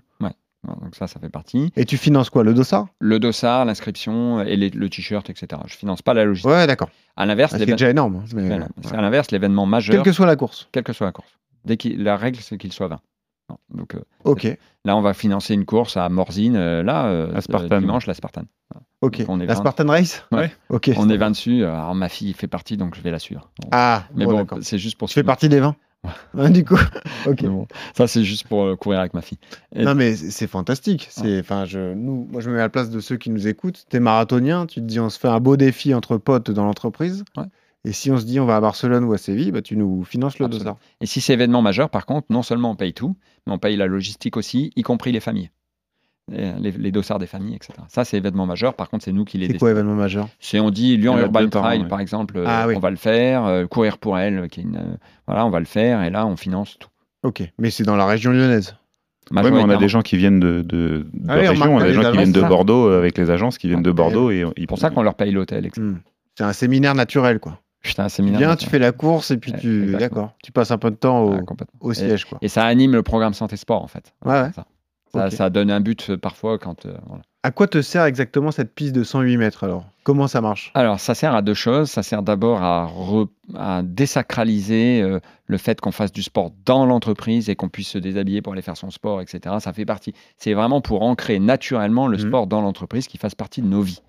[SPEAKER 9] Donc, ça, ça fait partie.
[SPEAKER 3] Et tu finances quoi Le dossard?
[SPEAKER 9] Le dossard, l'inscription et les- le t-shirt, etc. Je finance pas la logistique.
[SPEAKER 3] Ouais, d'accord.
[SPEAKER 9] À l'inverse,
[SPEAKER 3] Ah, C'est déjà énorme. hein, mais-
[SPEAKER 9] Voilà. C'est
[SPEAKER 3] ouais.
[SPEAKER 9] à l'inverse, l'événement majeur,
[SPEAKER 3] Quelle que soit la course.
[SPEAKER 9] quelle que soit la course. Dès la règle, c'est qu'il soit 20. Non. Donc euh,
[SPEAKER 3] Ok,
[SPEAKER 9] là, on va financer une course à Morzine. euh, là, euh,
[SPEAKER 10] La Spartan.
[SPEAKER 9] dimanche, la Spartan.
[SPEAKER 3] ok.
[SPEAKER 9] Donc, on est
[SPEAKER 3] La
[SPEAKER 9] 20.
[SPEAKER 3] Spartan Race
[SPEAKER 9] Ouais.
[SPEAKER 3] Ok.
[SPEAKER 9] On est 20 dessus. Alors ma fille fait partie, donc je vais la suivre.
[SPEAKER 3] Ah,
[SPEAKER 9] Mais
[SPEAKER 3] bon,
[SPEAKER 9] c'est juste pour.
[SPEAKER 3] Tu fais partie des 20 Ouais, Du coup, ok.
[SPEAKER 9] Bon, ça, c'est juste pour euh, courir avec ma fille. Et-
[SPEAKER 3] Non mais c'est c'est fantastique. C'est, enfin, je, nous, moi je me mets à la place de ceux qui nous écoutent. T'es marathonien, tu te dis on se fait un beau défi entre potes dans l'entreprise.
[SPEAKER 9] Ouais.
[SPEAKER 3] Et si on se dit on va à Barcelone ou à Séville, bah, tu nous finances le
[SPEAKER 9] Absolument.
[SPEAKER 3] dossard.
[SPEAKER 9] Et si c'est événement majeur, par contre, non seulement on paye tout, mais on paye la logistique aussi, y compris les familles. Les, les- les dossards des familles, etc. Ça, c'est événement majeur. Par contre, c'est nous qui les
[SPEAKER 3] C'est quoi événement majeur?
[SPEAKER 9] C'est on dit Lyon Urban Trail,
[SPEAKER 10] ouais.
[SPEAKER 9] par exemple, euh,
[SPEAKER 3] Ah oui.
[SPEAKER 9] on va le faire. euh, courir pour elle, qui est une, euh, voilà, on va le faire. Et là, on finance tout.
[SPEAKER 3] Ok, mais c'est dans la région lyonnaise.
[SPEAKER 10] Ouais, mais on a des gens qui viennent de, de, de
[SPEAKER 3] Ah oui, on
[SPEAKER 10] région, on a des gens qui viennent de. Bordeaux euh, avec les agences qui viennent de Bordeaux et
[SPEAKER 9] C'est pour ça qu'on leur paye l'hôtel. etc.
[SPEAKER 3] Hmm. C'est un séminaire naturel, quoi.
[SPEAKER 9] Putain,
[SPEAKER 3] viens,
[SPEAKER 9] de-
[SPEAKER 3] tu fais la course et puis
[SPEAKER 9] Ouais,
[SPEAKER 3] tu, d'accord, tu passes un peu de temps au, siège, quoi.
[SPEAKER 9] Et ça anime le programme santé sport, en fait.
[SPEAKER 3] Ouais, ouais.
[SPEAKER 9] Ça. Ça,
[SPEAKER 3] Ok.
[SPEAKER 9] ça donne un but euh, parfois quand. euh, voilà.
[SPEAKER 3] À quoi te sert exactement cette piste de 108 mètres alors? Comment ça marche?
[SPEAKER 9] Alors, ça sert à deux choses. Ça sert d'abord à, re- à désacraliser euh, le fait qu'on fasse du sport dans l'entreprise et qu'on puisse se déshabiller pour aller faire son sport, etc. Ça fait partie. C'est vraiment pour ancrer naturellement le
[SPEAKER 3] Mhm.
[SPEAKER 9] sport dans l'entreprise qui fasse partie de nos vies.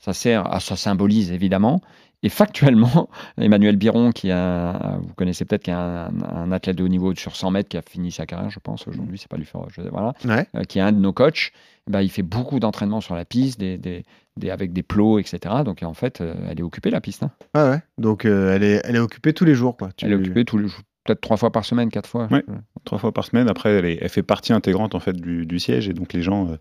[SPEAKER 9] Ça sert, à, ça symbolise évidemment. Et factuellement, Emmanuel Biron, qui a, vous connaissez peut-être, qui est un, un athlète de haut niveau sur 100 mètres, qui a fini sa carrière, je pense, aujourd'hui, c'est pas lui faire, je- voilà,
[SPEAKER 3] Ouais.
[SPEAKER 9] euh, qui est un de nos coachs, bah, il fait beaucoup d'entraînement sur la piste, des, des- des- avec des plots, etc. Donc en fait, euh, elle est occupée la piste. hein.
[SPEAKER 3] Ouais, ouais. Donc euh, elle, est, elle est occupée tous les jours, quoi. Tu-
[SPEAKER 9] Elle est occupée tous les jours, peut-être trois fois par semaine, quatre fois.
[SPEAKER 10] Ouais. trois fois par semaine. Après, elle, est- elle fait partie intégrante en fait du, du siège et donc les gens euh.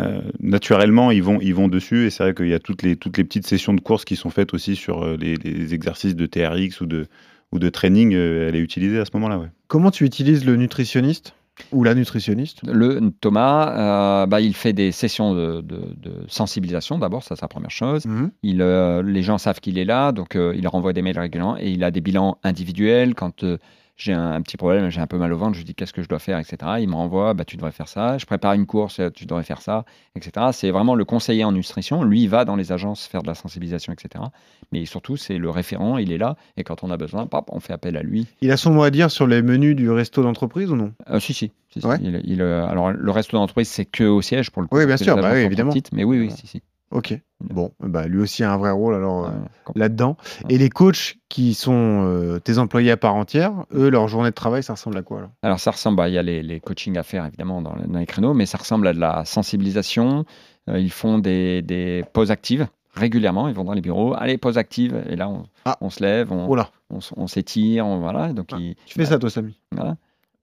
[SPEAKER 10] Euh, naturellement ils vont ils vont dessus et c'est vrai qu'il y a toutes les toutes les petites sessions de course qui sont faites aussi sur euh, les, les exercices de TRX ou de ou de training. euh, elle est utilisée à ce moment-là. Ouais.
[SPEAKER 3] Comment tu utilises le nutritionniste ou la nutritionniste?
[SPEAKER 9] Le Thomas, euh, bah, il fait des sessions de, de- de sensibilisation d'abord, ça c'est la première chose.
[SPEAKER 3] Mhm.
[SPEAKER 9] Il, euh, les gens savent qu'il est là, donc euh, il leur envoie des mails régulièrement et il a des bilans individuels. Quand euh, j'ai un, un petit problème, j'ai un peu mal au ventre, je lui dis qu'est-ce que je dois faire, etc. Il me renvoie, bah, tu devrais faire ça. Je prépare une course, euh, tu devrais faire ça, etc. C'est vraiment le conseiller en nutrition. Lui, il va dans les agences faire de la sensibilisation, etc. Mais surtout, c'est le référent, il est là. Et quand on a besoin, pop, on fait appel à lui.
[SPEAKER 3] Il a son mot à dire sur les menus du resto d'entreprise ou non?
[SPEAKER 9] Euh, si, si. si, si.
[SPEAKER 3] Ouais.
[SPEAKER 9] Il- il, euh, alors, le resto d'entreprise, c'est que au siège pour le coup.
[SPEAKER 3] Oui, bien sûr, bah oui, évidemment.
[SPEAKER 9] petites, mais oui, oui,
[SPEAKER 3] Ouais.
[SPEAKER 9] si, si.
[SPEAKER 3] Ok. Bon, bah lui aussi a un vrai rôle alors euh, là-dedans. Et les coachs qui sont euh, tes employés à part entière, eux, leur journée de travail, ça ressemble à quoi alors?
[SPEAKER 9] Alors ça ressemble, bah, il y a les, les coachings à faire évidemment dans, dans les créneaux, mais ça ressemble à de la sensibilisation. Euh, ils font des, des pauses actives régulièrement, ils vont dans les bureaux, allez, pause active, et là on,
[SPEAKER 3] Ah.
[SPEAKER 9] on se lève, on,
[SPEAKER 3] Oh
[SPEAKER 9] on, on s'étire, on- voilà. Donc
[SPEAKER 3] Ah. tu fais ça toi, Samy?
[SPEAKER 9] Voilà.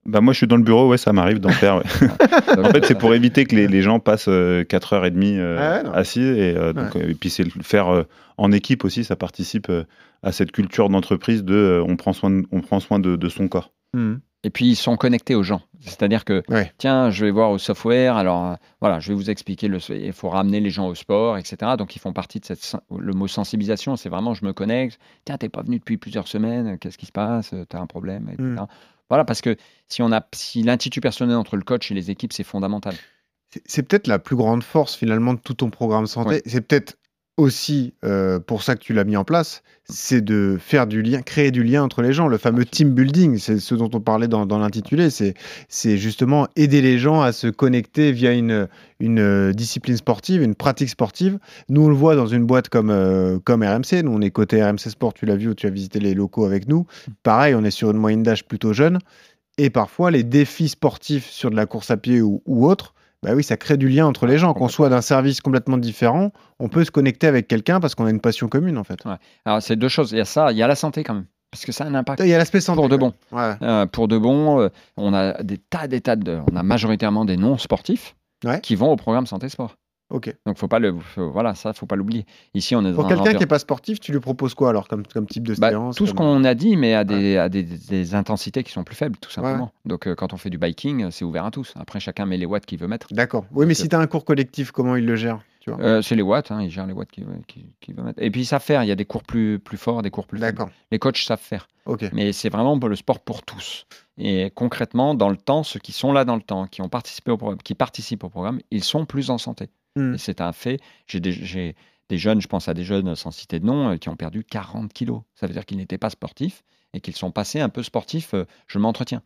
[SPEAKER 10] Bah moi je suis dans le bureau, ouais, ça m'arrive d'en faire. ouais. en fait, c'est pour éviter que les, les gens passent 4h30
[SPEAKER 3] Ah ouais, non.
[SPEAKER 10] assis. Et, euh, donc, euh, et puis c'est le faire euh, en équipe aussi, ça participe euh, à cette culture d'entreprise de euh, on prend soin, de, on prend soin de, de son corps.
[SPEAKER 3] Hmm.
[SPEAKER 9] Et puis ils sont connectés aux gens. C'est-à-dire que,
[SPEAKER 3] Ouais.
[SPEAKER 9] tiens, je vais voir au software, alors euh, voilà, je vais vous expliquer, le, il faut ramener les gens au sport, etc. Donc ils font partie de cette, le mot sensibilisation, c'est vraiment je me connecte, tiens, t'es pas venu depuis plusieurs semaines, qu'est-ce qui se passe, t'as un problème, etc.
[SPEAKER 3] Mm.
[SPEAKER 9] Voilà, parce que si on a, si l'institut personnel entre le coach et les équipes, c'est fondamental.
[SPEAKER 3] C'est- C'est peut-être la plus grande force finalement de tout ton programme santé.
[SPEAKER 9] Ouais.
[SPEAKER 3] C'est peut-être aussi euh, pour ça que tu l'as mis en place, c'est de faire du lien, créer du lien entre les gens. Le fameux team building, c'est ce dont on parlait dans, dans l'intitulé. C'est justement aider les gens à se connecter via une, une euh, discipline sportive, une pratique sportive. Nous, on le voit dans une boîte comme, euh, comme RMC. Nous, on est côté RMC Sport, tu l'as vu, ou tu as visité les locaux avec nous. Pareil, on est sur une moyenne d'âge plutôt jeune. Et parfois, les défis sportifs sur de la course à pied ou, ou autre, bah oui, ça crée du lien entre les gens. Qu'on soit d'un service complètement différent, on peut se connecter avec quelqu'un parce qu'on a une passion commune, en fait.
[SPEAKER 9] Alors c'est deux choses, il y a ça, il y a la santé quand même, parce que ça a un impact.
[SPEAKER 3] Il y a l'aspect santé.
[SPEAKER 9] Pour de bon.
[SPEAKER 3] Ouais.
[SPEAKER 9] Euh, pour de bon, euh, on a des tas, des tas de, on a majoritairement des non sportifs
[SPEAKER 3] Ouais.
[SPEAKER 9] qui vont au programme santé sport.
[SPEAKER 3] Ok.
[SPEAKER 9] Donc faut pas le, faut- voilà, ça faut pas l'oublier. Ici on est
[SPEAKER 3] Pour quelqu'un qui n'est pas sportif, tu lui proposes quoi alors comme, comme type de
[SPEAKER 9] Bah,
[SPEAKER 3] séance
[SPEAKER 9] tout ce qu'on a dit, mais à des, à des, des intensités qui sont plus faibles, tout simplement.
[SPEAKER 3] ouais.
[SPEAKER 9] Donc euh, quand on fait du biking, euh, c'est ouvert à tous. Après chacun met les watts qu'il veut mettre.
[SPEAKER 3] D'accord. Oui, mais si tu as un cours collectif, comment il le gère
[SPEAKER 9] Euh, c'est les watts, hein, ils gèrent les watts qu'il veut, qu'il- qu'il veut mettre. Et puis ils savent faire. Il y a des cours plus, plus forts, des cours plus faibles. Les coachs savent faire.
[SPEAKER 3] Ok.
[SPEAKER 9] Mais c'est vraiment le sport pour tous. Et concrètement, dans le temps, ceux qui sont là dans le temps, qui ont participé au qui participent au programme, ils sont plus en santé. Et c'est un fait. J'ai des, des jeunes, je pense à des jeunes sans citer de nom, euh, qui ont perdu 40 kilos. Ça veut dire qu'ils n'étaient pas sportifs et qu'ils sont passés un peu sportifs. euh, je m'entretiens.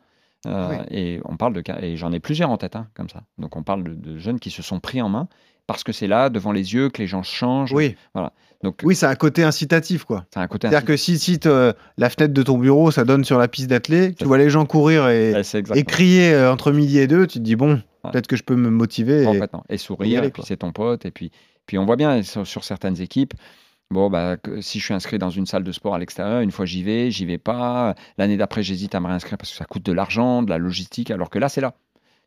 [SPEAKER 9] Euh,
[SPEAKER 3] Oui.
[SPEAKER 9] Et on parle de cas, et j'en ai plusieurs en tête, hein, comme ça. Donc on parle de, de jeunes qui se sont pris en main parce que c'est là, devant les yeux, que les gens changent.
[SPEAKER 3] Oui.
[SPEAKER 9] Voilà. Donc
[SPEAKER 3] Oui, c'est un côté incitatif, quoi.
[SPEAKER 9] c'est un côté.
[SPEAKER 3] C'est-à-dire que si, la fenêtre de ton bureau, ça donne sur la piste d'athlée, tu vois les gens courir et, crier euh, entre midi et deux, tu te dis, bon,
[SPEAKER 9] Ouais.
[SPEAKER 3] peut-être que je peux me motiver. Et...
[SPEAKER 9] Et sourire,
[SPEAKER 3] aller,
[SPEAKER 9] et puis c'est ton pote. Et puis, puis on voit bien sur, sur certaines équipes, bon, bah, que si je suis inscrit dans une salle de sport à l'extérieur, une fois j'y vais, j'y vais pas. L'année d'après, j'hésite à me réinscrire parce que ça coûte de l'argent, de la logistique, alors que là, c'est là.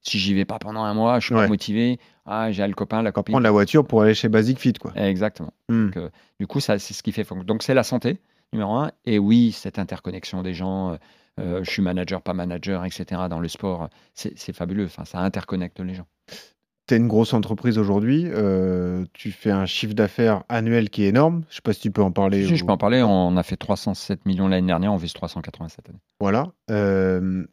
[SPEAKER 9] Si j'y vais pas pendant un mois, je suis
[SPEAKER 3] Ouais.
[SPEAKER 9] pas motivé. Ah, j'ai le copain, la copine.
[SPEAKER 3] Prendre la voiture pour aller chez Basic Fit, quoi.
[SPEAKER 9] Exactement.
[SPEAKER 3] Hmm.
[SPEAKER 9] Donc, euh, du coup, ça, c'est ce qui fait. Donc, c'est la santé, numéro un. Et oui, cette interconnexion des gens. euh, euh, je suis manager, pas manager, etc. Dans le sport, c'est fabuleux. Enfin, ça interconnecte les gens.
[SPEAKER 3] Tu es une grosse entreprise aujourd'hui, euh, tu fais un chiffre d'affaires annuel qui est énorme. Je sais pas si tu peux en parler.
[SPEAKER 9] Si,
[SPEAKER 3] ou-
[SPEAKER 9] je peux en parler. On a fait 307 millions l'année dernière, on vise 380 cette année.
[SPEAKER 3] Voilà. Euh,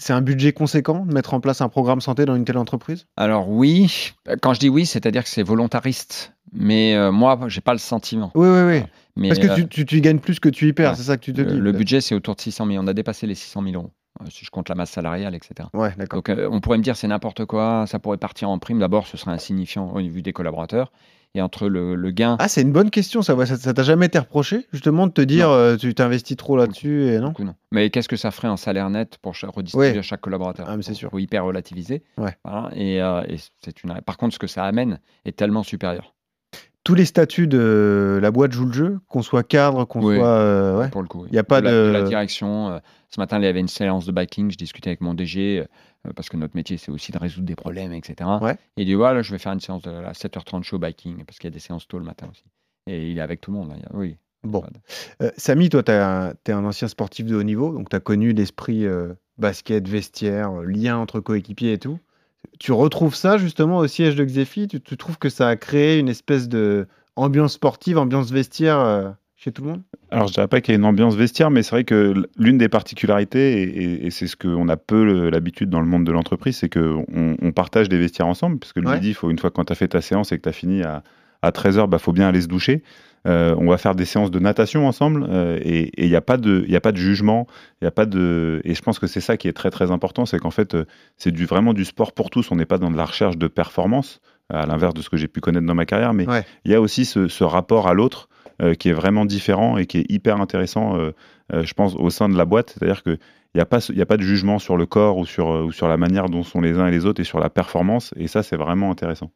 [SPEAKER 3] c'est un budget conséquent de mettre en place un programme santé dans une telle entreprise?
[SPEAKER 9] Alors oui, quand je dis oui, c'est-à-dire que c'est volontariste. Mais euh, moi, j'ai pas le sentiment.
[SPEAKER 3] Oui, oui, oui.
[SPEAKER 9] Mais
[SPEAKER 3] Parce que
[SPEAKER 9] euh,
[SPEAKER 3] tu, tu, gagnes plus que tu y perds,
[SPEAKER 9] ouais.
[SPEAKER 3] c'est ça que tu te dis.
[SPEAKER 9] le budget, c'est autour de 600 millions. On a dépassé les 600 000 euros, euh, si je compte la masse salariale, etc.
[SPEAKER 3] Ouais, d'accord.
[SPEAKER 9] Donc euh, on pourrait me dire c'est n'importe quoi, ça pourrait partir en prime. D'abord, ce serait insignifiant au niveau des collaborateurs. Et entre le, le gain,
[SPEAKER 3] Ah, c'est une bonne question, ça. Ça t'a jamais été reproché, justement, de te dire euh, tu t'investis trop là-dessus et non.
[SPEAKER 9] Mais qu'est-ce que ça ferait en salaire net pour redistribuer
[SPEAKER 3] Ouais.
[SPEAKER 9] à chaque collaborateur?
[SPEAKER 3] Ah, mais c'est sûr.
[SPEAKER 9] Faut hyper relativiser.
[SPEAKER 3] Ouais.
[SPEAKER 9] Voilà. Et, euh, et c'est une. Par contre, ce que ça amène est tellement supérieur.
[SPEAKER 3] Tous les statuts de la boîte jouent le jeu, qu'on soit cadre, qu'on
[SPEAKER 9] Oui.
[SPEAKER 3] soit. euh, ouais.
[SPEAKER 9] pour le coup. oui.
[SPEAKER 3] Y a pas
[SPEAKER 9] la,
[SPEAKER 3] de-
[SPEAKER 9] la direction. euh, ce matin, il y avait une séance de biking. Je discutais avec mon DG euh, parce que notre métier, c'est aussi de résoudre des problèmes, etc.
[SPEAKER 3] Ouais.
[SPEAKER 9] Et il dit voilà, je vais faire une séance de à 7h30 show biking parce qu'il y a des séances tôt le matin aussi. Et il est avec tout le monde. Il oui.
[SPEAKER 3] Bon. Euh, Samy, toi, tu es un ancien sportif de haut niveau, donc tu as connu l'esprit basket, vestiaire, lien entre coéquipiers et tout. Tu retrouves ça justement au siège de Xefi tu, tu trouves que ça a créé une espèce de ambiance sportive, ambiance vestiaire euh, chez tout le monde?
[SPEAKER 10] Alors, je dirais pas qu'il y a une ambiance vestiaire, mais c'est vrai que l'une des particularités, et, c'est ce qu'on a peu l'habitude dans le monde de l'entreprise, c'est qu'on on partage des vestiaires ensemble, parce que le
[SPEAKER 3] Ouais.
[SPEAKER 10] midi, faut, une fois quand tu as fait ta séance et que tu as fini à, à 13h, bah, faut bien aller se doucher. Euh, on va faire des séances de natation ensemble euh, et il n'y a, pas de- y a pas de jugement, il a pas de... et je pense que c'est ça qui est très très important, c'est qu'en fait, euh, c'est du, vraiment du sport pour tous, on n'est pas dans de la recherche de performance, à l'inverse de ce que j'ai pu connaître dans ma carrière, mais
[SPEAKER 3] Ouais.
[SPEAKER 10] il y a aussi ce, ce rapport à l'autre euh, qui est vraiment différent et qui est hyper intéressant, je pense, au sein de la boîte. C'est-à-dire qu'il n'y a, pas il y a pas de jugement sur le corps ou sur, ou sur la manière dont sont les uns et les autres et sur la performance. Et ça, c'est vraiment intéressant.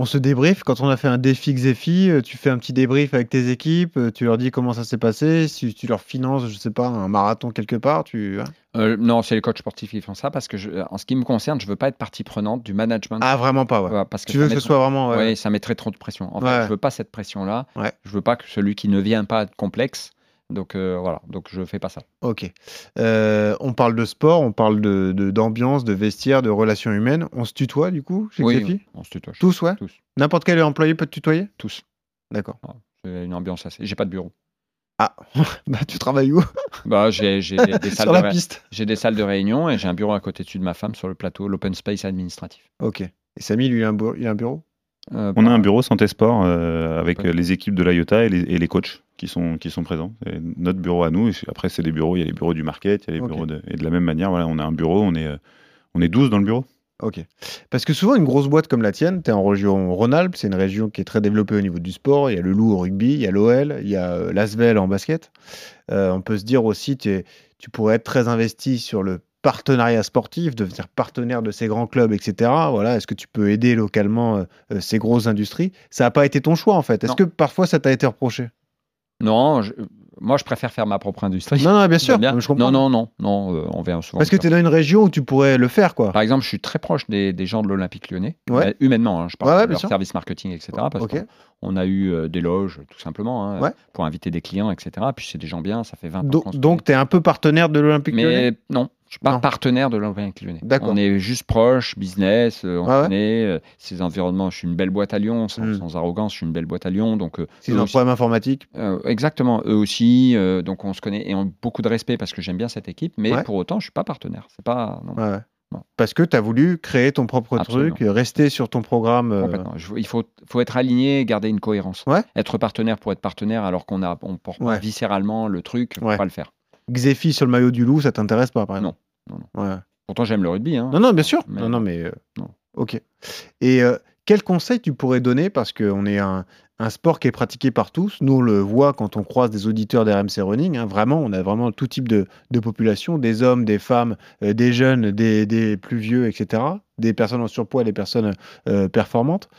[SPEAKER 3] On se débrief. Quand on a fait un défi Xefi, euh, tu fais un petit débrief avec tes équipes, euh, tu leur dis comment ça s'est passé, si tu leur finances, je sais pas, un marathon quelque part, tu. hein
[SPEAKER 9] Euh, non, c'est les coachs sportifs qui font ça parce que, je- en ce qui me concerne, je veux pas être partie prenante du management.
[SPEAKER 3] Ah, vraiment pas, ouais.
[SPEAKER 9] Parce que
[SPEAKER 3] Tu veux que ce soit vraiment. Ouais,
[SPEAKER 9] ça mettrait trop de pression. En
[SPEAKER 3] Ouais.
[SPEAKER 9] fait, je veux pas cette pression-là. Je veux pas que celui qui ne vient pas être complexe. Donc euh, voilà, donc je fais pas ça.
[SPEAKER 3] Ok. Euh, on parle de sport, on parle de de- d'ambiance, de, vestiaire, de relations humaines. On se tutoie du coup chez
[SPEAKER 9] oui,
[SPEAKER 3] Xefi
[SPEAKER 9] on se tutoie.
[SPEAKER 3] Tous, ouais?
[SPEAKER 9] Tous.
[SPEAKER 3] N'importe quel employé peut te tutoyer?
[SPEAKER 9] Tous.
[SPEAKER 3] D'accord.
[SPEAKER 9] J'ai une ambiance assez. J'ai pas de bureau.
[SPEAKER 3] Ah, bah tu travailles où?
[SPEAKER 9] Bah, j'ai j'ai des, des salles
[SPEAKER 3] Sur
[SPEAKER 9] de
[SPEAKER 3] la
[SPEAKER 9] ré-
[SPEAKER 3] piste.
[SPEAKER 9] j'ai des salles de réunion et j'ai un bureau à côté dessus de ma femme sur le plateau, l'open space administratif.
[SPEAKER 3] Ok. Et Samy, lui, il a un, bureau- il a un bureau?
[SPEAKER 9] Euh,
[SPEAKER 10] On a
[SPEAKER 9] bah,
[SPEAKER 10] un bureau santé sport euh, avec
[SPEAKER 9] Ouais.
[SPEAKER 10] les équipes de l'IOTA et les, et les coachs qui sont, qui sont présents. C'est notre bureau à nous. Et après, c'est des bureaux. Il y a les bureaux du market, il y a les bureaux de, et de la même manière, voilà, on a un bureau. On est, euh, on est 12 dans le bureau.
[SPEAKER 3] Ok. Parce que souvent, une grosse boîte comme la tienne, tu es en région Rhône-Alpes, c'est une région qui est très développée au niveau du sport. Il y a le Loup au rugby, il y a l'OL, il y a euh, l'Asvel en basket. Euh, on peut se dire aussi, tu pourrais être très investi sur le partenariat sportif, devenir partenaire de ces grands clubs, etc. Voilà, Est-ce que tu peux aider localement euh, ces grosses industries? Ça n'a pas été ton choix, en fait. Est-ce que parfois, ça t'a été reproché?
[SPEAKER 9] Non, je- moi je préfère faire ma propre industrie.
[SPEAKER 3] Non, non, bien sûr.
[SPEAKER 9] J'aime bien.
[SPEAKER 3] mais je comprends.
[SPEAKER 9] non, non, non, non, euh, on vient souvent.
[SPEAKER 3] Parce que tu es dans une région où tu pourrais le faire, quoi.
[SPEAKER 9] Par exemple, je suis très proche des, des gens de l'Olympique lyonnais,
[SPEAKER 3] Ouais.
[SPEAKER 9] Humainement, hein, je parle
[SPEAKER 3] Ouais, ouais,
[SPEAKER 9] de leur
[SPEAKER 3] sûr.
[SPEAKER 9] service marketing, etc. Parce qu'on on a eu euh, des loges, tout simplement, hein, pour inviter des clients, etc. Puis c'est des gens bien, ça fait 20 ans
[SPEAKER 3] Do- donc, tu es un peu partenaire de l'Olympique lyonnais?
[SPEAKER 9] Mais non, je suis pas
[SPEAKER 3] Non.
[SPEAKER 9] partenaire de l'Olympique lyonnais. On est juste proche, business, euh, on
[SPEAKER 3] ouais.
[SPEAKER 9] connaît euh, ces environnements. Je suis une belle boîte à Lyon, sans,
[SPEAKER 3] Mm.
[SPEAKER 9] sans arrogance, je suis une belle boîte à Lyon. Donc, euh,
[SPEAKER 3] S'ils ont un problème informatique.
[SPEAKER 9] euh, exactement, eux aussi. donc on se connaît et on a beaucoup de respect parce que j'aime bien cette équipe. Mais
[SPEAKER 3] Ouais.
[SPEAKER 9] pour autant, je suis pas partenaire. C'est pas non,
[SPEAKER 3] Ouais, ouais.
[SPEAKER 9] Non.
[SPEAKER 3] Parce que tu as voulu créer ton propre
[SPEAKER 9] Absolument.
[SPEAKER 3] truc, rester sur ton programme. euh.
[SPEAKER 9] Je- il faut, faut être aligné, et garder une cohérence.
[SPEAKER 3] Ouais.
[SPEAKER 9] Être partenaire pour être partenaire alors qu'on a on porte
[SPEAKER 3] Ouais.
[SPEAKER 9] viscéralement le truc, faut
[SPEAKER 3] Ouais.
[SPEAKER 9] pas le faire.
[SPEAKER 3] Xefi sur le maillot du loup, ça t'intéresse pas, par
[SPEAKER 9] Non.
[SPEAKER 3] exemple
[SPEAKER 9] Non,
[SPEAKER 3] Ouais.
[SPEAKER 9] Pourtant j'aime le rugby. Hein.
[SPEAKER 3] Non, non, bien sûr.
[SPEAKER 9] Mais-
[SPEAKER 3] non, non, mais. euh,
[SPEAKER 9] Non.
[SPEAKER 3] Ok. Et euh, quel conseil tu pourrais donner? Parce qu'on est un, un sport qui est pratiqué par tous. Nous, on le voit quand on croise des auditeurs d'RMC Running. hein. Vraiment, on a vraiment tout type de, de population des hommes, des femmes, euh, des jeunes, des, des plus vieux, etc. Des personnes en surpoids, des personnes euh, performantes.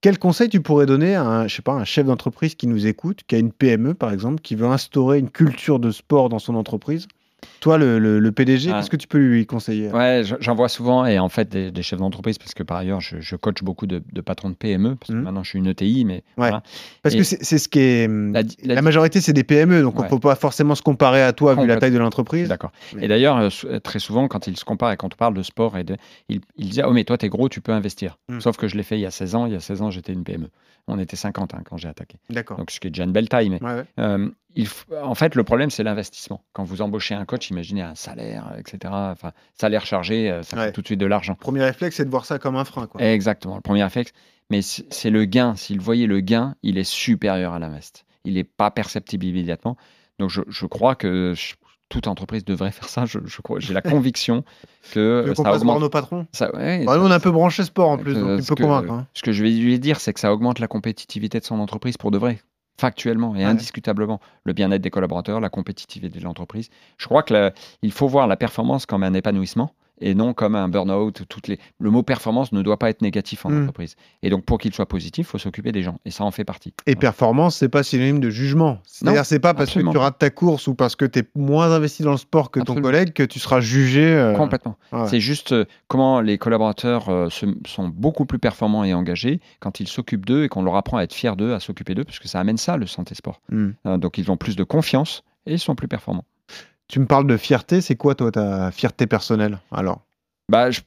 [SPEAKER 3] Quel conseil tu pourrais donner à un, je sais pas, un chef d'entreprise qui nous écoute, qui a une PME par exemple, qui veut instaurer une culture de sport dans son entreprise? Toi, le, le- le PDG,
[SPEAKER 9] Ah.
[SPEAKER 3] qu'est-ce que tu peux lui conseiller?
[SPEAKER 9] Ouais, je- j'en vois souvent et en fait des, des chefs d'entreprise parce que par ailleurs je, je coach beaucoup de, de patrons de PME parce que
[SPEAKER 3] Mhm.
[SPEAKER 9] maintenant je suis une ETI mais voilà.
[SPEAKER 3] Parce
[SPEAKER 9] Et
[SPEAKER 3] que c'est ce qui est. hum,
[SPEAKER 9] La
[SPEAKER 3] majorité, c'est des PME, donc on
[SPEAKER 9] Ouais.
[SPEAKER 3] ne peut pas forcément se comparer à toi vu la taille de l'entreprise.
[SPEAKER 9] D'accord.
[SPEAKER 3] Mais-
[SPEAKER 9] Et d'ailleurs, euh, sou- très souvent, quand ils se comparent et quand on parle de sport, et de, ils, ils disent Oh, mais toi, t'es gros, tu peux investir.
[SPEAKER 3] Mm.
[SPEAKER 9] Sauf que je l'ai fait il y a 16 ans. Il y a 16 ans, j'étais une PME. On était 50 hein, quand j'ai attaqué.
[SPEAKER 3] D'accord.
[SPEAKER 9] Donc, ce qui est déjà une belle taille. Mais
[SPEAKER 3] Ouais, ouais.
[SPEAKER 9] euh, il en fait, le problème, c'est l'investissement. Quand vous embauchez un coach, imaginez un salaire, euh, etc. Enfin, salaire chargé, euh, ça
[SPEAKER 3] Ouais.
[SPEAKER 9] coûte tout de suite de l'argent.
[SPEAKER 3] Premier réflexe, c'est de voir ça comme un frein. Quoi.
[SPEAKER 9] Exactement, le premier réflexe. Mais c'est le gain. Si vous voyez le gain, il est supérieur à l'invest. Il n'est pas perceptible immédiatement. Donc, je, je crois que je- toute entreprise devrait faire ça. Je, j'ai la conviction que euh, ça
[SPEAKER 3] voir
[SPEAKER 9] augmente.
[SPEAKER 3] nos patrons?
[SPEAKER 9] Ça, ouais,
[SPEAKER 3] Bah, nous, on est un peu branché sport en plus, donc peux
[SPEAKER 9] que-
[SPEAKER 3] convaincre. hein.
[SPEAKER 9] Ce que je vais lui dire, c'est que ça augmente la compétitivité de son entreprise pour de vrai, factuellement et
[SPEAKER 3] Ouais.
[SPEAKER 9] indiscutablement. Le bien-être des collaborateurs, la compétitivité de l'entreprise. Je crois que la- il faut voir la performance comme un épanouissement et non comme un burn-out. Toutes les... Le mot performance ne doit pas être négatif en
[SPEAKER 3] Mm.
[SPEAKER 9] entreprise. Et donc, pour qu'il soit positif, il faut s'occuper des gens. Et ça en fait partie.
[SPEAKER 3] Et performance, c'est pas synonyme de jugement. C'est-à-dire, c'est pas parce
[SPEAKER 9] absolument
[SPEAKER 3] que tu rates ta course ou parce que tu es moins investi dans le sport que ton collègue que tu seras jugé. euh,
[SPEAKER 9] Complètement.
[SPEAKER 3] ouais.
[SPEAKER 9] C'est juste euh, comment les collaborateurs euh, se- sont beaucoup plus performants et engagés quand ils s'occupent d'eux et qu'on leur apprend à être fiers d'eux, à s'occuper d'eux, parce que ça amène ça, le santé sport.
[SPEAKER 3] Hmm.
[SPEAKER 9] Euh, donc ils ont plus de confiance et ils sont plus performants.
[SPEAKER 3] Tu me parles de fierté, c'est quoi toi ta fierté personnelle Alors,
[SPEAKER 9] Bah, je,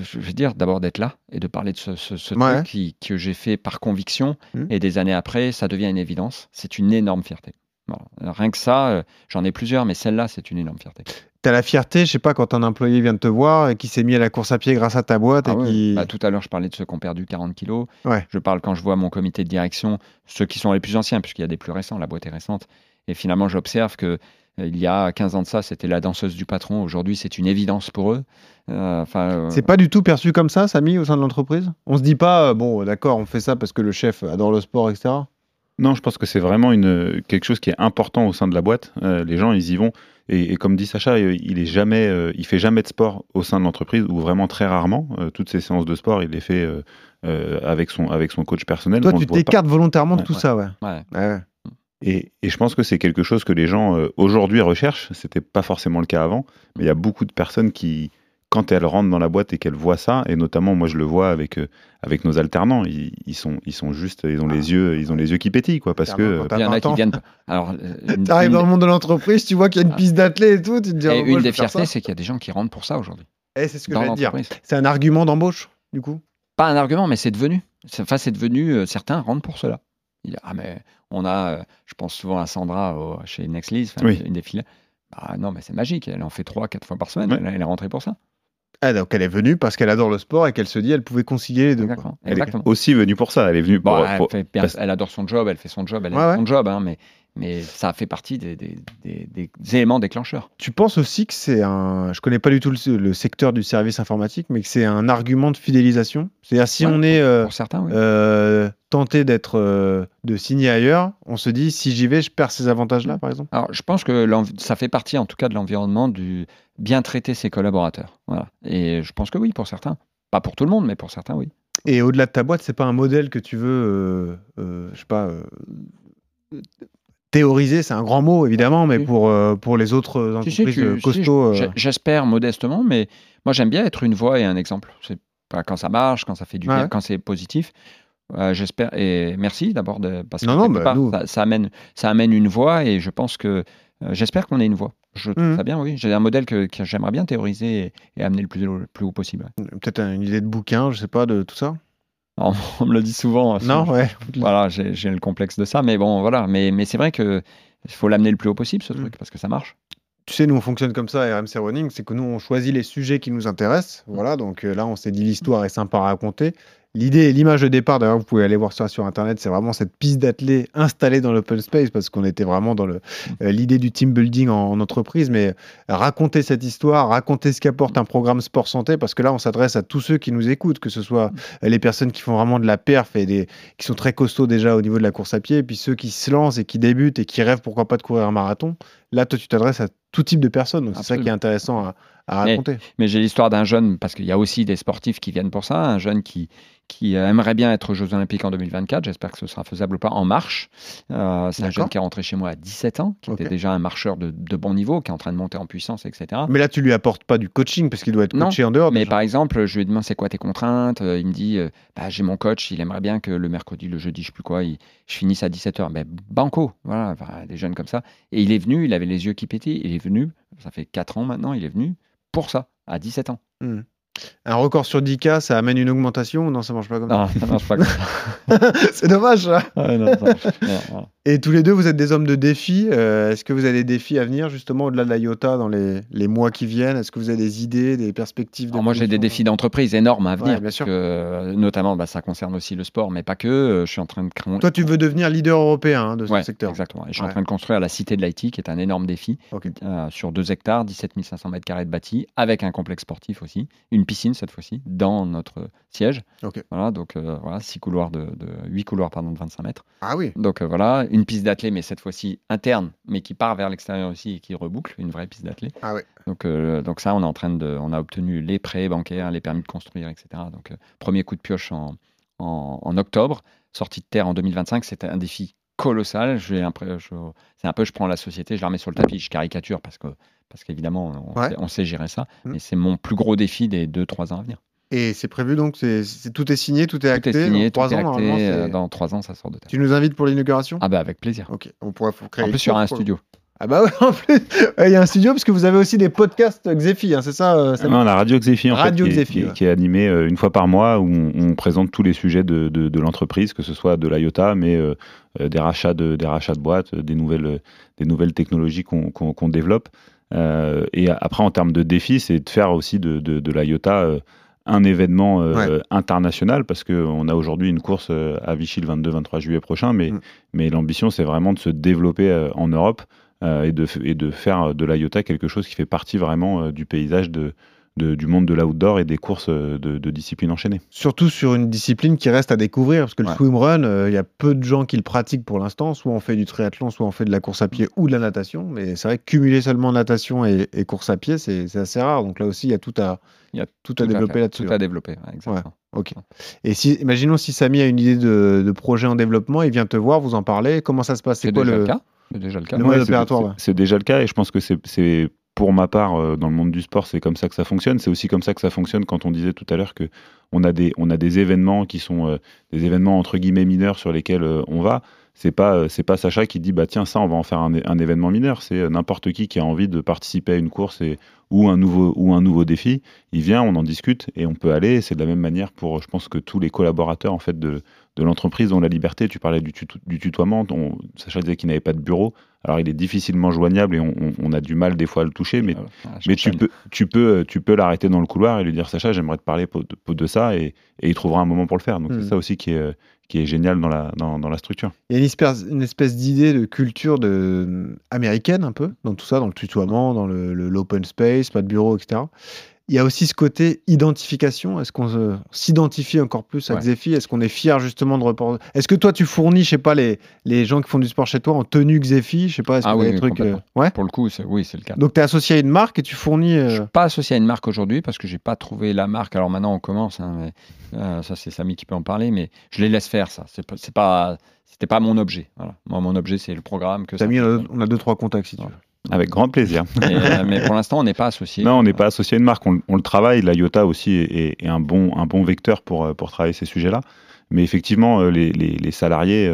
[SPEAKER 9] je vais dire d'abord d'être là et de parler de ce, ce- ce
[SPEAKER 3] Ouais.
[SPEAKER 9] truc qui, que j'ai fait par conviction
[SPEAKER 3] Mhm.
[SPEAKER 9] et des années après, ça devient une évidence. C'est une énorme fierté. Voilà. Rien que ça, euh, j'en ai plusieurs, mais celle-là, c'est une énorme fierté.
[SPEAKER 3] tu as la fierté, je sais pas, quand un employé vient de te voir et qui s'est mis à la course à pied grâce à ta boîte
[SPEAKER 9] Ah
[SPEAKER 3] et
[SPEAKER 9] ouais.
[SPEAKER 3] qui.
[SPEAKER 9] Bah, tout à l'heure, je parlais de ceux qui ont perdu 40 kilos.
[SPEAKER 3] Ouais.
[SPEAKER 9] Je parle quand je vois mon comité de direction, ceux qui sont les plus anciens, puisqu'il y a des plus récents, la boîte est récente. Et finalement, j'observe que il y a 15 ans de ça, c'était la danseuse du patron. Aujourd'hui, c'est une évidence pour eux. Euh, Enfin, euh,
[SPEAKER 3] C'est pas du tout perçu comme ça, Samy, au sein de l'entreprise? On se dit pas, euh, bon, d'accord, on fait ça parce que le chef adore le sport, etc.
[SPEAKER 10] Non, je pense que c'est vraiment une, quelque chose qui est important au sein de la boîte. Euh, les gens, ils y vont. et, et comme dit Sacha, euh, il est jamais, euh, il fait jamais de sport au sein de l'entreprise ou vraiment très rarement. Euh, toutes ces séances de sport, il les fait euh, euh, avec son avec son coach personnel.
[SPEAKER 3] Toi,
[SPEAKER 10] On
[SPEAKER 3] tu t'écartes volontairement de
[SPEAKER 9] Ouais,
[SPEAKER 3] tout
[SPEAKER 9] ouais.
[SPEAKER 3] ça, ouais.
[SPEAKER 9] Ouais.
[SPEAKER 10] Et, et je pense que c'est quelque chose que les gens euh, aujourd'hui recherchent. C'était pas forcément le cas avant, mais il y a beaucoup de personnes qui, quand elles rentrent dans la boîte et qu'elles voient ça, et notamment moi je le vois avec euh, avec nos alternants, ils, ils sont ils sont juste, ils ont les yeux, ils ont les yeux qui pétillent quoi, parce que euh,
[SPEAKER 9] Il y en
[SPEAKER 3] 20
[SPEAKER 9] a qui viennent. Alors, euh, une-
[SPEAKER 3] T'arrives
[SPEAKER 9] une-
[SPEAKER 3] dans le monde de l'entreprise, tu vois qu'il y a une
[SPEAKER 9] Ah.
[SPEAKER 3] piste d'athlète et tout, tu te dis,
[SPEAKER 9] et
[SPEAKER 3] oh,
[SPEAKER 9] une
[SPEAKER 3] je
[SPEAKER 9] des fiertés, c'est qu'il y a des gens qui rentrent pour ça aujourd'hui.
[SPEAKER 3] Eh, c'est ce que te dire.
[SPEAKER 9] l'entreprise.
[SPEAKER 3] C'est un argument d'embauche, du coup.
[SPEAKER 9] Pas un argument, mais c'est devenu. Enfin, c'est devenu. euh, certains rentrent pour cela. Il ah, mais on a. euh, je pense souvent à Sandra au- chez Nextlease,
[SPEAKER 10] Oui.
[SPEAKER 9] une des filles. Bah, non, mais c'est magique. Elle en fait trois, quatre fois par semaine.
[SPEAKER 10] Ouais.
[SPEAKER 9] Elle, elle est rentrée pour ça.
[SPEAKER 3] Ah, donc elle est venue parce qu'elle adore le sport et qu'elle se dit elle pouvait concilier les deux.
[SPEAKER 9] Exactement.
[SPEAKER 10] elle
[SPEAKER 9] Exactement.
[SPEAKER 10] est aussi venue pour ça. Elle est venue pour,
[SPEAKER 9] Bon, elle,
[SPEAKER 10] pour-
[SPEAKER 9] fait elle adore son job, elle fait son job, elle
[SPEAKER 3] Ouais,
[SPEAKER 9] aime
[SPEAKER 3] ouais.
[SPEAKER 9] son job, hein, mais, mais ça fait partie des, des- des- des éléments déclencheurs.
[SPEAKER 3] Tu penses aussi que c'est un. Je connais pas du tout le, le secteur du service informatique, mais que c'est un argument de fidélisation? C'est-à-dire si
[SPEAKER 9] Ouais,
[SPEAKER 3] on est euh,
[SPEAKER 9] Pour certains, oui.
[SPEAKER 3] euh, tenté d'être euh, de signer ailleurs, on se dit si j'y vais, je perds ces avantages-là, par exemple?
[SPEAKER 9] Alors, je pense que ça fait partie, en tout cas, de l'environnement du bien traiter ses collaborateurs. Voilà. Et je pense que oui, pour certains. Pas pour tout le monde, mais pour certains, oui.
[SPEAKER 3] Et au-delà de ta boîte, c'est pas un modèle que tu veux, euh, euh, je sais pas, euh, théoriser, c'est un grand mot évidemment, mais pour, euh, pour les autres entreprises
[SPEAKER 9] tu-
[SPEAKER 3] costauds.
[SPEAKER 9] J'espère modestement, mais moi, j'aime bien être une voix et un exemple. C'est pas quand ça marche, quand ça fait du
[SPEAKER 3] Ouais.
[SPEAKER 9] bien, quand c'est positif. Euh, j'espère et merci d'abord de parce que
[SPEAKER 3] Non, non,
[SPEAKER 9] quelque
[SPEAKER 3] bah, nous-
[SPEAKER 9] ça, ça amène ça amène une voix et je pense que euh, j'espère qu'on ait une voix. Je
[SPEAKER 3] Mhm.
[SPEAKER 9] ça bien, oui. J'ai un modèle que, que j'aimerais bien théoriser et, et amener le plus, le plus haut possible. ouais.
[SPEAKER 3] Peut-être une idée de bouquin, je sais pas, de tout ça?
[SPEAKER 9] On me le dit souvent.
[SPEAKER 3] Non, ouais.
[SPEAKER 9] Voilà, j'ai le complexe de ça, mais bon, voilà. Mais, mais c'est vrai que faut l'amener le plus haut possible, ce
[SPEAKER 3] Mhm.
[SPEAKER 9] truc, parce que ça marche.
[SPEAKER 3] Tu sais, nous on fonctionne comme ça à RMC Running, c'est que nous on choisit les sujets qui nous intéressent. Voilà, donc euh, là on s'est dit l'histoire est sympa à raconter. L'idée et l'image de départ, d'ailleurs vous pouvez aller voir ça sur internet, c'est vraiment cette piste d'athlée installée dans l'open space parce qu'on était vraiment dans euh, l'idée du team building en, en entreprise, mais raconter cette histoire, raconter ce qu'apporte un programme sport santé parce que là on s'adresse à tous ceux qui nous écoutent, que ce soit les personnes qui font vraiment de la perf et des, qui sont très costauds déjà au niveau de la course à pied, et puis ceux qui se lancent et qui débutent et qui rêvent pourquoi pas de courir un marathon. Là, toi, tu t'adresses à tout type de personnes, donc c'est ça qui est intéressant à, à
[SPEAKER 9] Mais-
[SPEAKER 3] raconter.
[SPEAKER 9] Mais j'ai l'histoire d'un jeune, parce qu'il y a aussi des sportifs qui viennent pour ça, un jeune qui, qui euh, aimerait bien être aux Jeux Olympiques en 2024. J'espère que ce sera faisable ou pas en marche. Euh, c'est un jeune qui est rentré chez moi à 17 ans, qui était déjà un marcheur de, de bon niveau, qui est en train de monter en puissance, etc.
[SPEAKER 3] Mais là, tu lui apportes pas du coaching parce qu'il doit être
[SPEAKER 9] Non,
[SPEAKER 3] coaché en dehors.
[SPEAKER 9] Mais
[SPEAKER 3] déjà.
[SPEAKER 9] par exemple, je lui demande c'est quoi tes contraintes? Euh, Il me dit euh, bah, j'ai mon coach, il aimerait bien que le mercredi, le jeudi, je sais plus quoi, il- je finisse à 17h. Ben, banco, voilà, enfin, des jeunes comme ça. Et il est venu, il avait les yeux qui pétillent, il est venu, ça fait 4 ans maintenant, il est venu pour ça, à 17 ans.
[SPEAKER 3] Un record sur 10K, ça amène une augmentation Non, ça marche pas comme ça?
[SPEAKER 9] Non, ça marche pas comme ça.
[SPEAKER 3] c'est dommage, ça.
[SPEAKER 9] Ouais, non, ça marche- non, voilà.
[SPEAKER 3] Et tous les deux, vous êtes des hommes de défi. Euh, Est-ce que vous avez des défis à venir, justement, au-delà de la IOTA dans les, les mois qui viennent? Est-ce que vous avez des idées, des perspectives
[SPEAKER 9] Alors moi, j'ai des défis d'entreprise énormes à venir.
[SPEAKER 3] Ouais, bien sûr.
[SPEAKER 9] que, euh, notamment, bah, ça concerne aussi le sport, mais pas que. Euh, Je suis en train de créer.
[SPEAKER 3] Toi, tu veux devenir leader européen hein, de ce
[SPEAKER 9] Ouais,
[SPEAKER 3] secteur.
[SPEAKER 9] exactement. Et je suis
[SPEAKER 3] Ouais.
[SPEAKER 9] en train de construire la cité de l'IT, qui est un énorme défi, euh, sur 2 hectares, 17 500 mètres carrés de bâti, avec un complexe sportif aussi, une piscine cette fois-ci, dans notre siège.
[SPEAKER 3] Ok.
[SPEAKER 9] Voilà, donc euh, voilà, six couloirs de, de 8 couloirs pardon, de 25 mètres.
[SPEAKER 3] Ah oui.
[SPEAKER 9] Donc voilà, une piste d'athlée, mais cette fois-ci interne, mais qui part vers l'extérieur aussi et qui reboucle, une vraie piste d'athlée.
[SPEAKER 3] Ah ouais.
[SPEAKER 9] Donc, euh, donc ça, on est en train de, on a obtenu les prêts bancaires, les permis de construire, etc. Donc euh, premier coup de pioche en, en, en octobre, sortie de terre en 2025, c'était un défi colossal. C'est un peu, je prends la société, je la remets sur le tapis, je caricature parce que parce qu'évidemment, on,
[SPEAKER 3] Ouais.
[SPEAKER 9] sait, on sait gérer ça,
[SPEAKER 3] Mm.
[SPEAKER 9] mais c'est mon plus gros défi des 2-3 ans à venir.
[SPEAKER 3] Et c'est prévu, donc, c'est tout est signé, tout est
[SPEAKER 9] Tout
[SPEAKER 3] acté.
[SPEAKER 9] est signé,
[SPEAKER 3] dans
[SPEAKER 9] tout
[SPEAKER 3] trois
[SPEAKER 9] est
[SPEAKER 3] ans, normalement,
[SPEAKER 9] acté,
[SPEAKER 3] c'est-
[SPEAKER 9] euh, dans 3 ans, ça sort de terre.
[SPEAKER 3] Tu nous invites pour l'inauguration?
[SPEAKER 9] Ah bah avec plaisir.
[SPEAKER 3] Ok, on pourrait faut créer
[SPEAKER 9] En plus, il y aura un studio.
[SPEAKER 3] Ah bah ouais, en plus, il y a un studio parce que vous avez aussi des podcasts Xefi, hein, c'est ça euh,
[SPEAKER 10] Non, la radio Xefi, en
[SPEAKER 3] Radio
[SPEAKER 10] fait, qui, est-
[SPEAKER 3] Xefi,
[SPEAKER 10] qui est,
[SPEAKER 3] ouais.
[SPEAKER 10] qui est animée euh, une fois par mois où on, on présente tous les sujets de, de, de l'entreprise, que ce soit de l'IOTA, mais euh, des, rachats de, des rachats de boîtes, des nouvelles, des nouvelles technologies qu'on qu'on- qu'on développe. Euh, et après, en termes de défis, c'est de faire aussi de, de, de l'IOTA euh, un événement euh,
[SPEAKER 3] Ouais.
[SPEAKER 10] international, parce qu'on a aujourd'hui une course euh, à Vichy le 22-23 juillet prochain, mais,
[SPEAKER 3] Mm.
[SPEAKER 10] mais l'ambition, c'est vraiment de se développer euh, en Europe et, de, et de faire de l'IOTA quelque chose qui fait partie vraiment du paysage de, de- du monde de l'outdoor et des courses euh, de, de disciplines enchaînées.
[SPEAKER 3] Surtout sur une discipline qui reste à découvrir, parce que le
[SPEAKER 9] Ouais.
[SPEAKER 3] swimrun, euh, il y a peu de gens qui le pratiquent pour l'instant. Soit on fait du triathlon, soit on fait de la course à pied ou de la natation. Mais c'est vrai que cumuler seulement natation et, et course à pied, c'est assez rare. Donc là aussi, il y a tout à,
[SPEAKER 9] Il y a
[SPEAKER 3] tout à développer là-dessus.
[SPEAKER 9] Tout à développer, ouais, exactement.
[SPEAKER 3] Ok. Et si, imaginons si Samy a une idée de, de projet en développement, il vient te voir, vous en parlez. Comment ça se passe?
[SPEAKER 9] C'est
[SPEAKER 3] quoi
[SPEAKER 9] déjà
[SPEAKER 3] le,
[SPEAKER 9] le cas. C'est déjà le cas.
[SPEAKER 10] C'est-
[SPEAKER 3] ouais.
[SPEAKER 10] Déjà le cas et je pense que c'est pour ma part euh, dans le monde du sport, c'est comme ça que ça fonctionne. C'est aussi comme ça que ça fonctionne quand on disait tout à l'heure que on a des on a des événements qui sont euh, des événements entre guillemets mineurs sur lesquels euh, on va. C'est pas pas Sacha qui dit bah tiens ça on va en faire un, événement mineur. C'est n'importe qui qui a envie de participer à une course ou un nouveau ou un nouveau défi. Il vient, on en discute et on peut aller. C'est de la même manière pour je pense que tous les collaborateurs en fait de de l'entreprise ont la liberté. Tu parlais du, tuto- du tutoiement. On- Sacha disait qu'il n'avait pas de bureau. Alors il est difficilement joignable et on, a du mal des fois à le toucher, mais,
[SPEAKER 9] voilà,
[SPEAKER 10] mais tu peux, tu peux, tu peux l'arrêter dans le couloir et lui dire Sacha, j'aimerais te parler de, de ça et, et il trouvera un moment pour le faire. Donc
[SPEAKER 3] Hmm.
[SPEAKER 10] c'est ça aussi qui est, euh, qui est génial dans la, dans, dans la structure.
[SPEAKER 3] Il y a une espèce, une espèce d'idée de culture de, américaine un peu, dans tout ça, dans le tutoiement, dans le- le- l'open space, pas de bureau, etc. Il y a aussi ce côté identification. Est-ce qu'on se- s'identifie encore plus à
[SPEAKER 9] Ouais.
[SPEAKER 3] Xefi? Est-ce qu'on est fier justement de reporter? Est-ce que toi tu fournis, je sais pas, les, les gens qui font du sport chez toi en tenue Xefi? Je sais pas, est-ce
[SPEAKER 9] Ah oui,
[SPEAKER 3] des trucs. euh. Ouais?
[SPEAKER 9] Pour le coup, oui, c'est le cas.
[SPEAKER 3] Donc tu es associé à une marque et tu fournis. euh,
[SPEAKER 9] Je suis pas associé à une marque aujourd'hui parce que j'ai pas trouvé la marque. Alors maintenant, on commence. hein, mais, euh, ça, c'est Samy qui peut en parler, mais je les laisse faire. Ça, c'est pas, pas, c'était pas mon objet. Voilà. Moi, mon objet, c'est le programme que.
[SPEAKER 3] Samy, on a, deux trois contacts si tu veux.
[SPEAKER 10] Avec grand plaisir.
[SPEAKER 9] Et, euh, mais pour l'instant, on n'est pas associé.
[SPEAKER 10] Non, on n'est pas associé à une marque, on, on le travaille. La IOTA aussi est, un, bon, un bon vecteur pour, euh, pour travailler ces sujets-là. Mais effectivement, euh, les, les- les salariés,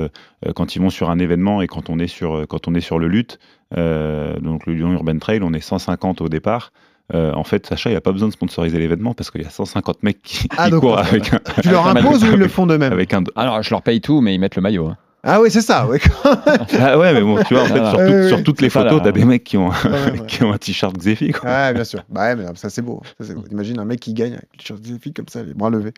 [SPEAKER 10] quand ils vont sur un événement et quand on est sur, quand on est sur le lutte, euh, donc le Lyon Urban Trail, on est 150 au départ. Euh, en fait, Sacha, il n'a pas besoin de sponsoriser l'événement parce qu'il y a 150 mecs qui,
[SPEAKER 3] Ah,
[SPEAKER 10] qui courent avec un,
[SPEAKER 3] Tu leur imposes ou ils le font d'eux-mêmes?
[SPEAKER 10] Avec un.
[SPEAKER 9] Alors, je leur paye tout, mais ils mettent le maillot. hein.
[SPEAKER 3] Ah oui, c'est ça. Ouais.
[SPEAKER 10] Ah ouais, mais bon, tu vois, en fait, sur,
[SPEAKER 3] Ouais,
[SPEAKER 10] toutes-
[SPEAKER 3] ouais,
[SPEAKER 10] sur toutes les photos, t'as des mecs qui ont,
[SPEAKER 3] Ouais,
[SPEAKER 10] qui ont un t-shirt Xefi. Quoi.
[SPEAKER 3] Ouais, bien sûr. Bah ouais, mais ça c'est beau. Ça, c'est beau. Imagine un mec qui gagne avec le t-shirt Xefi comme ça, les bras levés.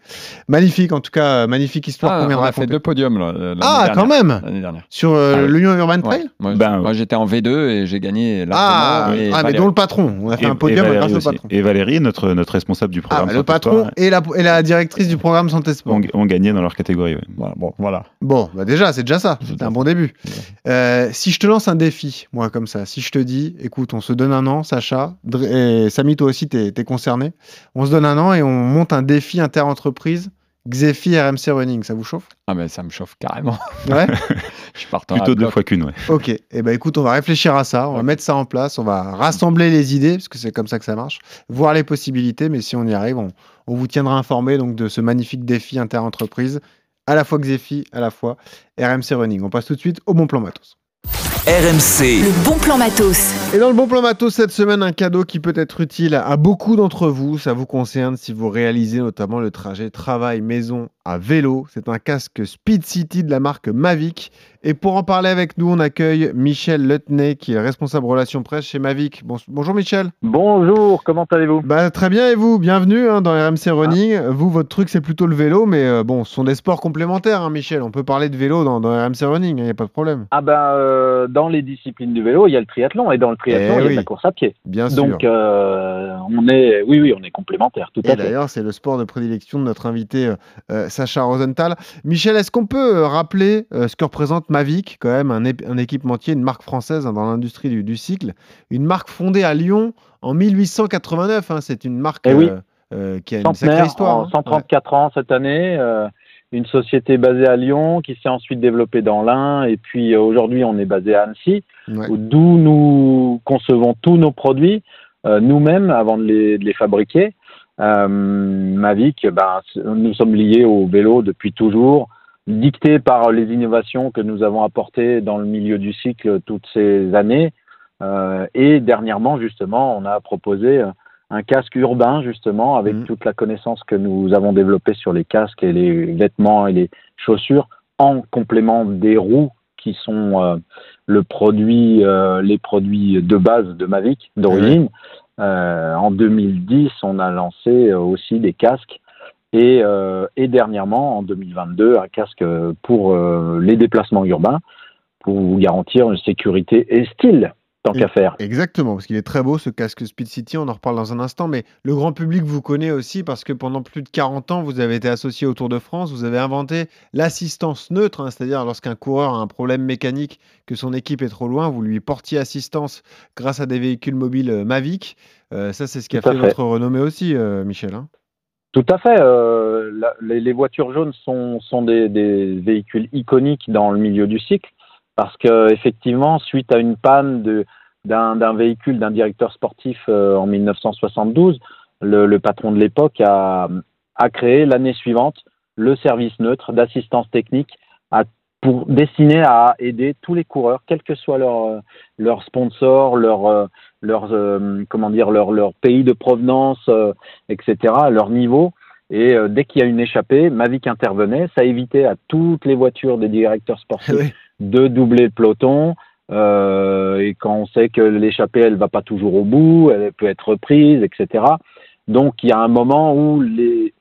[SPEAKER 3] Magnifique, en tout cas, euh, magnifique histoire
[SPEAKER 9] Ah,
[SPEAKER 3] qu'on
[SPEAKER 9] on a fait deux podiums là, l'année
[SPEAKER 3] Ah,
[SPEAKER 9] dernière.
[SPEAKER 3] quand même
[SPEAKER 9] L'année dernière.
[SPEAKER 3] Sur euh,
[SPEAKER 10] Ah oui.
[SPEAKER 3] l'Union Urban
[SPEAKER 9] Ouais.
[SPEAKER 3] Trail
[SPEAKER 9] Moi,
[SPEAKER 10] Ben,
[SPEAKER 9] moi, j'étais en V2 et j'ai gagné.
[SPEAKER 3] Ah,
[SPEAKER 9] et
[SPEAKER 3] ah, mais dont le patron. On a fait
[SPEAKER 10] Et-
[SPEAKER 3] un podium grâce au patron.
[SPEAKER 10] Et Valérie, notre, notre responsable du
[SPEAKER 3] Ah,
[SPEAKER 10] programme.
[SPEAKER 3] le patron et la, et la directrice du programme Santé Sport.
[SPEAKER 10] ont, ont gagné dans leur catégorie.
[SPEAKER 9] bon, voilà.
[SPEAKER 3] Bon, bah déjà, c'est déjà ça.
[SPEAKER 9] C'est
[SPEAKER 3] un bon début. Euh, si je te lance un défi, moi, comme ça, si je te dis, écoute, on se donne un an, Sacha, et Samy, toi aussi, t'es es concerné. On se donne un an et on monte un défi inter-entreprise, Xefi RMC Running. Ça vous chauffe?
[SPEAKER 9] Ah, mais ça me chauffe carrément.
[SPEAKER 3] Ouais
[SPEAKER 9] Je suis partant.
[SPEAKER 10] Plutôt deux fois qu'une, ouais.
[SPEAKER 3] Ok, et eh ben écoute, on va réfléchir à ça, on va mettre ça en place, on va rassembler les idées, parce que c'est comme ça que ça marche, voir les possibilités, mais si on y arrive, on, on vous tiendra informé donc, de ce magnifique défi inter-entreprise, à la fois Xefi, à la fois RMC Running. On passe tout de suite au bon plan matos.
[SPEAKER 1] RMC,
[SPEAKER 2] Le bon plan matos.
[SPEAKER 3] Et dans le bon plan matos cette semaine, un cadeau qui peut être utile à beaucoup d'entre vous. Ça vous concerne si vous réalisez notamment le trajet travail-maison à vélo. C'est un casque Speed City de la marque Mavic. Et pour en parler avec nous, on accueille Michel Letenay, qui est responsable relations presse chez Mavic. Bon- bonjour Michel.
[SPEAKER 11] Bonjour, comment allez-vous?
[SPEAKER 3] Bah, très bien, et vous? Bienvenue hein, dans RMC Running. Vous, votre truc, c'est plutôt le vélo, mais euh, bon, ce sont des sports complémentaires, hein, Michel. On peut parler de vélo dans, dans RMC Running, il n'y a pas de problème.
[SPEAKER 11] Ah ben, euh, dans les disciplines du vélo, il y a le triathlon, et dans le triathlon,
[SPEAKER 3] Eh
[SPEAKER 11] il y a la course à pied.
[SPEAKER 3] Bien sûr.
[SPEAKER 11] Donc, euh, on est, oui, oui, on est complémentaires, tout
[SPEAKER 3] Et
[SPEAKER 11] à fait.
[SPEAKER 3] d'ailleurs, c'est le sport de prédilection de notre invité Sacha Rosenthal. Michel, est-ce qu'on peut euh, rappeler euh, ce que représente Mavic, quand même, un, équipementier, une marque française hein, dans l'industrie du, du cycle, une marque fondée à Lyon en 1889. hein, c'est une marque
[SPEAKER 11] Eh oui.
[SPEAKER 3] euh, qui a une sacrée histoire.
[SPEAKER 11] en
[SPEAKER 3] hein.
[SPEAKER 11] 134 ans cette année, une société basée à Lyon qui s'est ensuite développée dans l'Ain, et puis aujourd'hui, on est basé à Annecy,
[SPEAKER 3] Ouais.
[SPEAKER 11] D'où nous concevons tous nos produits euh, nous-mêmes avant de les, de les fabriquer. Euh, Mavic, ben, nous sommes liés au vélo depuis toujours, dictés par les innovations que nous avons apportées dans le milieu du cycle toutes ces années. Euh, et dernièrement, justement, on a proposé un casque urbain, justement, avec
[SPEAKER 3] Mhm.
[SPEAKER 11] toute la connaissance que nous avons développée sur les casques et les vêtements et les chaussures, en complément des roues qui sont euh, le produit, euh, les produits de base de Mavic d'origine. Euh, en 2010, on a lancé euh, aussi des casques et, euh, et dernièrement, en 2022, un casque pour euh, les déplacements urbains pour garantir une sécurité et style. Tant qu'à faire.
[SPEAKER 3] Exactement, parce qu'il est très beau ce casque Speed City, on en reparle dans un instant, mais le grand public vous connaît aussi parce que pendant plus de 40 ans, vous avez été associé au Tour de France, vous avez inventé l'assistance neutre, hein, c'est-à-dire lorsqu'un coureur a un problème mécanique, que son équipe est trop loin, vous lui portiez assistance grâce à des véhicules mobiles euh, Mavic. Euh, ça, c'est ce qui a fait,
[SPEAKER 11] fait.
[SPEAKER 3] votre renommée aussi, euh, Michel. hein.
[SPEAKER 11] Tout à fait. euh, la- les, les voitures jaunes sont, sont des, des véhicules iconiques dans le milieu du cycle parce que effectivement, suite à une panne d'un d'un véhicule d'un directeur sportif euh, en 1972, le, le patron de l'époque a, a créé l'année suivante le service neutre d'assistance technique à- pour destiné à aider tous les coureurs, quel que soit leur, euh, leur sponsor, leur, euh, leur, euh, comment dire, leur, leur pays de provenance, euh, etc., leur niveau. Et euh, dès qu'il y a une échappée, Mavic intervenait. Ça évitait à toutes les voitures des directeurs sportifs
[SPEAKER 3] Oui.
[SPEAKER 11] De doubler le peloton. Euh, et quand on sait que l'échappée, elle va pas toujours au bout, elle peut être reprise, etc. Donc il y a un moment où les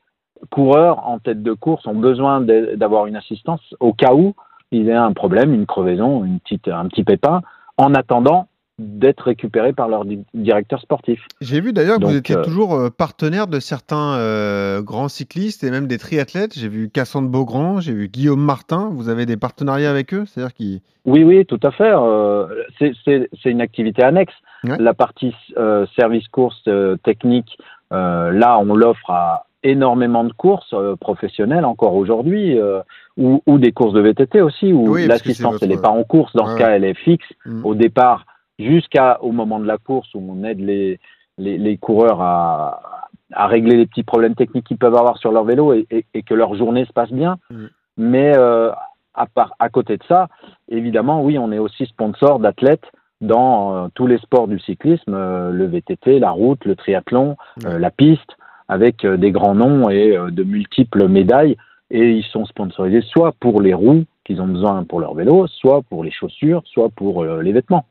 [SPEAKER 11] coureurs en tête de course ont besoin d'avoir une assistance au cas où ils aient un problème, une crevaison, une petite, un petit pépin, en attendant d'être récupérés par leur di- directeur sportif.
[SPEAKER 3] J'ai vu d'ailleurs que vous étiez
[SPEAKER 11] euh,
[SPEAKER 3] toujours euh, partenaire de certains euh, grands cyclistes et même des triathlètes. J'ai vu Cassandre Beaugrand, j'ai vu Guillaume Martin. Vous avez des partenariats avec eux? C'est-à-dire qu'ils.
[SPEAKER 11] Oui, oui, tout à fait. Euh, c'est- une activité annexe.
[SPEAKER 3] Ouais.
[SPEAKER 11] La partie service course technique, là, on l'offre à énormément de courses professionnelles encore aujourd'hui, ou, ou des courses de VTT aussi, où
[SPEAKER 3] Oui,
[SPEAKER 11] l'assistance, elle n'est pas en course. Dans
[SPEAKER 3] Ouais,
[SPEAKER 11] ce cas, elle est fixe
[SPEAKER 3] Mm.
[SPEAKER 11] au départ jusqu'au moment de la course où on aide les, les, les coureurs à, à régler les petits problèmes techniques qu'ils peuvent avoir sur leur vélo et, et- et que leur journée se passe bien.
[SPEAKER 3] Mm.
[SPEAKER 11] Mais euh, à, part, à côté de ça, évidemment, oui, on est aussi sponsor d'athlètes dans euh, tous les sports du cyclisme, euh, le VTT, la route, le triathlon, la piste, avec des grands noms et de multiples médailles. Et ils sont sponsorisés soit pour les roues qu'ils ont besoin pour leur vélo, soit pour les chaussures, soit pour les vêtements.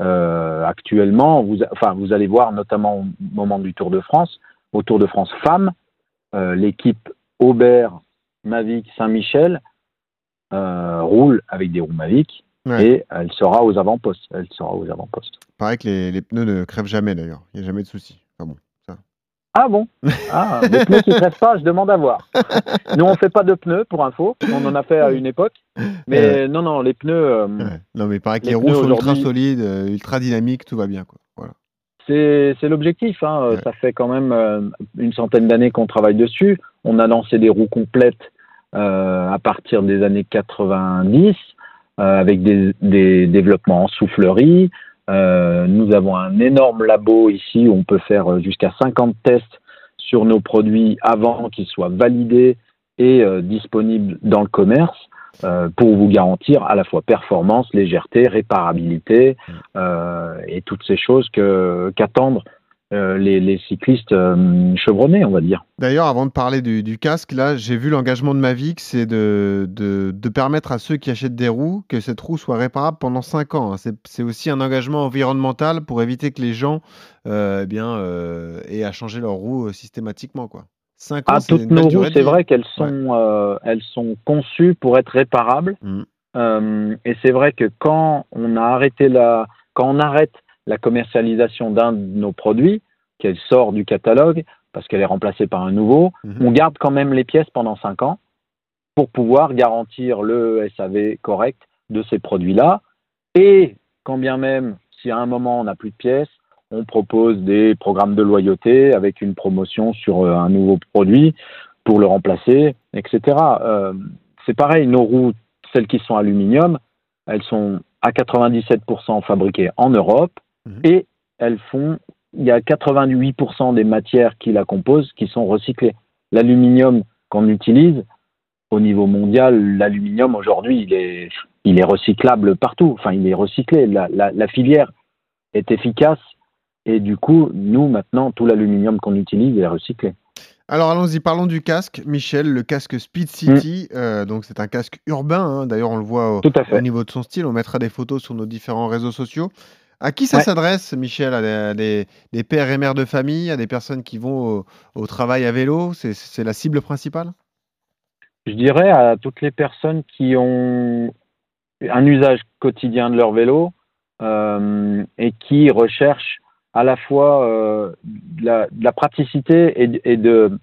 [SPEAKER 11] Euh, actuellement, vous, enfin, vous allez voir notamment au moment du Tour de France, au Tour de France femmes, euh, l'équipe Aubert, Mavic, Saint-Michel euh, roule avec des roues Mavic
[SPEAKER 3] Ouais.
[SPEAKER 11] et elle sera aux avant-postes. Elle sera aux avant-postes.
[SPEAKER 3] Pareil que les, les pneus ne crèvent jamais d'ailleurs. Il n'y a jamais de souci.
[SPEAKER 11] Ah bon? Ah, des pneus qui ne pas, je demande à voir. Nous, on fait pas de pneus, pour info. On en a fait à une époque. Mais non, non, les pneus, euh,
[SPEAKER 3] Ouais. Non, mais pareil que
[SPEAKER 11] Les
[SPEAKER 3] les, roues sont ultra solides, euh, ultra dynamiques, tout va bien. Quoi. Voilà.
[SPEAKER 11] c'est c'est l'objectif. Hein.
[SPEAKER 3] Ouais.
[SPEAKER 11] Ça fait quand même euh, une centaine d'années qu'on travaille dessus. On a lancé des roues complètes euh, à partir des années 90 euh, avec des, des développements en soufflerie. Euh, nous avons un énorme labo ici où on peut faire euh, jusqu'à 50 tests sur nos produits avant qu'ils soient validés et euh, disponibles dans le commerce euh, pour vous garantir à la fois performance, légèreté, réparabilité euh, et toutes ces choses qu'attendent euh, les, les cyclistes euh, chevronnés, on va dire.
[SPEAKER 3] D'ailleurs, avant de parler du, du casque, là, j'ai vu l'engagement de Mavic, c'est de, de, de permettre à ceux qui achètent des roues que cette roue soit réparable pendant 5 ans. C'est aussi un engagement environnemental pour éviter que les gens euh, eh bien, aient à changer leur roue systématiquement. Quoi. 5 ans,
[SPEAKER 11] Ah, toutes nos roues, c'est
[SPEAKER 3] vie.
[SPEAKER 11] vrai qu'elles sont, elles sont conçues pour être réparables.
[SPEAKER 3] Mm.
[SPEAKER 11] Et c'est vrai que quand on a arrêté la, quand on arrête la commercialisation d'un de nos produits, qu'elle sort du catalogue parce qu'elle est remplacée par un nouveau,
[SPEAKER 3] Mhm.
[SPEAKER 11] on garde quand même les pièces pendant 5 ans pour pouvoir garantir le SAV correct de ces produits-là. Et quand bien même, si à un moment on n'a plus de pièces, on propose des programmes de loyauté avec une promotion sur euh, un nouveau produit pour le remplacer, etc. Euh, c'est pareil, nos roues, celles qui sont aluminium, elles sont à 97% fabriquées en Europe
[SPEAKER 3] Mhm.
[SPEAKER 11] et elles font, il y a 88% des matières qui la composent qui sont recyclées. L'aluminium qu'on utilise, au niveau mondial, l'aluminium aujourd'hui, il est, il est recyclable partout. Enfin, il est recyclé. La, la, la filière est efficace et du coup, nous, maintenant, tout l'aluminium qu'on utilise est recyclé.
[SPEAKER 3] Alors allons-y, parlons du casque. Michel, le casque Speed City, euh, donc c'est un casque urbain. hein. D'ailleurs, on le voit au,
[SPEAKER 11] Tout à fait.
[SPEAKER 3] au niveau de son style. On mettra des photos sur nos différents réseaux sociaux. À qui ça
[SPEAKER 11] Ouais.
[SPEAKER 3] s'adresse, Michel? À des, à des- des pères et mères de famille, à des personnes qui vont au, au travail à vélo? C'est- la cible principale?
[SPEAKER 11] Je dirais à toutes les personnes qui ont un usage quotidien de leur vélo, euh, et qui recherche à la fois euh, de, la, de la praticité et, de- et de,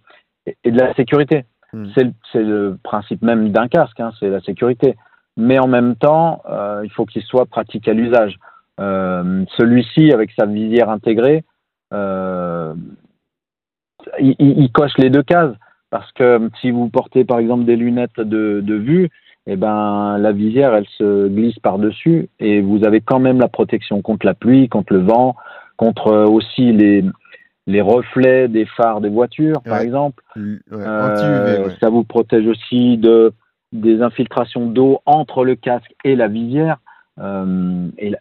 [SPEAKER 11] et de la sécurité.
[SPEAKER 3] Hmm.
[SPEAKER 11] C'est le- C'est le principe même d'un casque, hein, c'est la sécurité. Mais en même temps, euh, il faut qu'il soit pratique à l'usage. Euh, Celui-ci, avec sa visière intégrée, euh, il, coche les deux cases. Parce que si vous portez par exemple des lunettes de, de vue, eh ben, la visière, elle se glisse par-dessus et vous avez quand même la protection contre la pluie, contre le vent, contre euh, aussi les, les reflets des phares des voitures, par exemple.
[SPEAKER 3] Ouais,
[SPEAKER 11] Euh,
[SPEAKER 3] Anti-UV, ouais.
[SPEAKER 11] Ça vous protège aussi de, des infiltrations d'eau entre le casque et la visière. Euh, et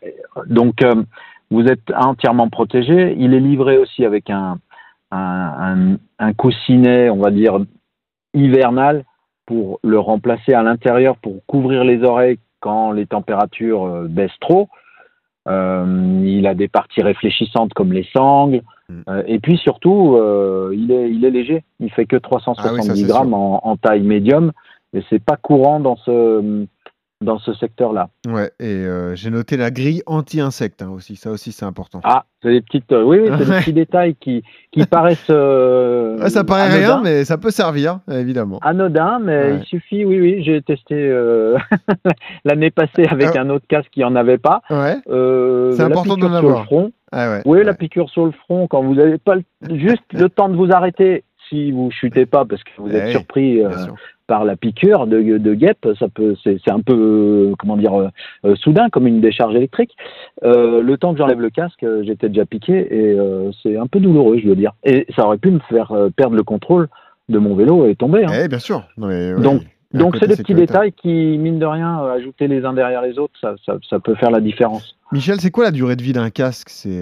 [SPEAKER 11] donc, euh, vous êtes entièrement protégé. Il est livré aussi avec un, un, un, un coussinet, on va dire, hivernal pour le remplacer à l'intérieur pour couvrir les oreilles quand les températures euh, baissent trop. Euh, il a des parties réfléchissantes comme les sangles.
[SPEAKER 3] Mm.
[SPEAKER 11] Euh, et puis surtout, euh, il, est, il est léger. Il fait que 370
[SPEAKER 3] Ah oui, ça, c'est
[SPEAKER 11] grammes en, en taille médium. Et c'est pas courant dans ce, dans ce secteur-là.
[SPEAKER 3] Ouais, et euh, j'ai noté la grille anti-insectes hein, aussi. Ça aussi, c'est important.
[SPEAKER 11] Ah, c'est des petites, euh, oui, oui, c'est des petits détails qui, qui paraissent. euh,
[SPEAKER 3] Ouais, ça paraît rien, mais ça peut servir, évidemment.
[SPEAKER 11] anodin, mais
[SPEAKER 3] Ouais.
[SPEAKER 11] il suffit, oui, oui, j'ai testé l'année passée avec
[SPEAKER 3] Ah.
[SPEAKER 11] un autre casque qui en avait pas.
[SPEAKER 3] Ouais. C'est important d'en avoir.
[SPEAKER 11] front.
[SPEAKER 3] Ah.
[SPEAKER 11] Oui, la piqûre sur le front, quand vous n'avez pas le- juste le temps de vous arrêter, si vous chutez pas parce que vous êtes
[SPEAKER 3] Ouais,
[SPEAKER 11] surpris euh, par la piqûre de, de guêpe, ça peut, c'est un peu, euh, comment dire, euh, soudain comme une décharge électrique. Euh, le temps que j'enlève le casque, j'étais déjà piqué et euh, c'est un peu douloureux, je veux dire. Et ça aurait pu me faire perdre le contrôle de mon vélo et tomber. hein.
[SPEAKER 3] Eh, bien sûr. Non, mais, ouais,
[SPEAKER 11] Donc- Donc c'est des petits détails qui, mine de rien, ajoutés les uns derrière les autres, ça, ça, ça peut faire la différence.
[SPEAKER 3] Michel, c'est quoi la durée de vie d'un casque? C'est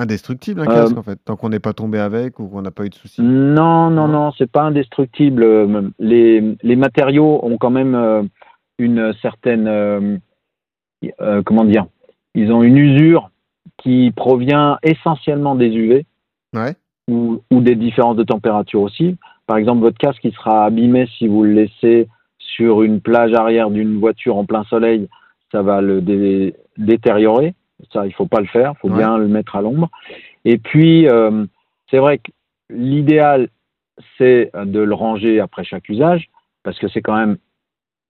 [SPEAKER 3] indestructible un
[SPEAKER 11] Euh,
[SPEAKER 3] casque en fait, tant qu'on n'est pas tombé avec ou qu'on n'a pas eu de soucis.
[SPEAKER 11] Non, non, non, c'est pas indestructible. Euh, Les, les matériaux ont quand même euh, une certaine, euh, euh, comment dire, ils ont une usure qui provient essentiellement des UV
[SPEAKER 3] Ouais.
[SPEAKER 11] ou, ou des différences de température aussi. Par exemple, votre casque il sera abîmé si vous le laissez sur une plage arrière d'une voiture en plein soleil, ça va le dé- détériorer. Ça, il faut pas le faire, il faut
[SPEAKER 3] Ouais.
[SPEAKER 11] bien le mettre à l'ombre. Et puis, euh, c'est vrai que l'idéal, c'est de le ranger après chaque usage, parce que c'est quand même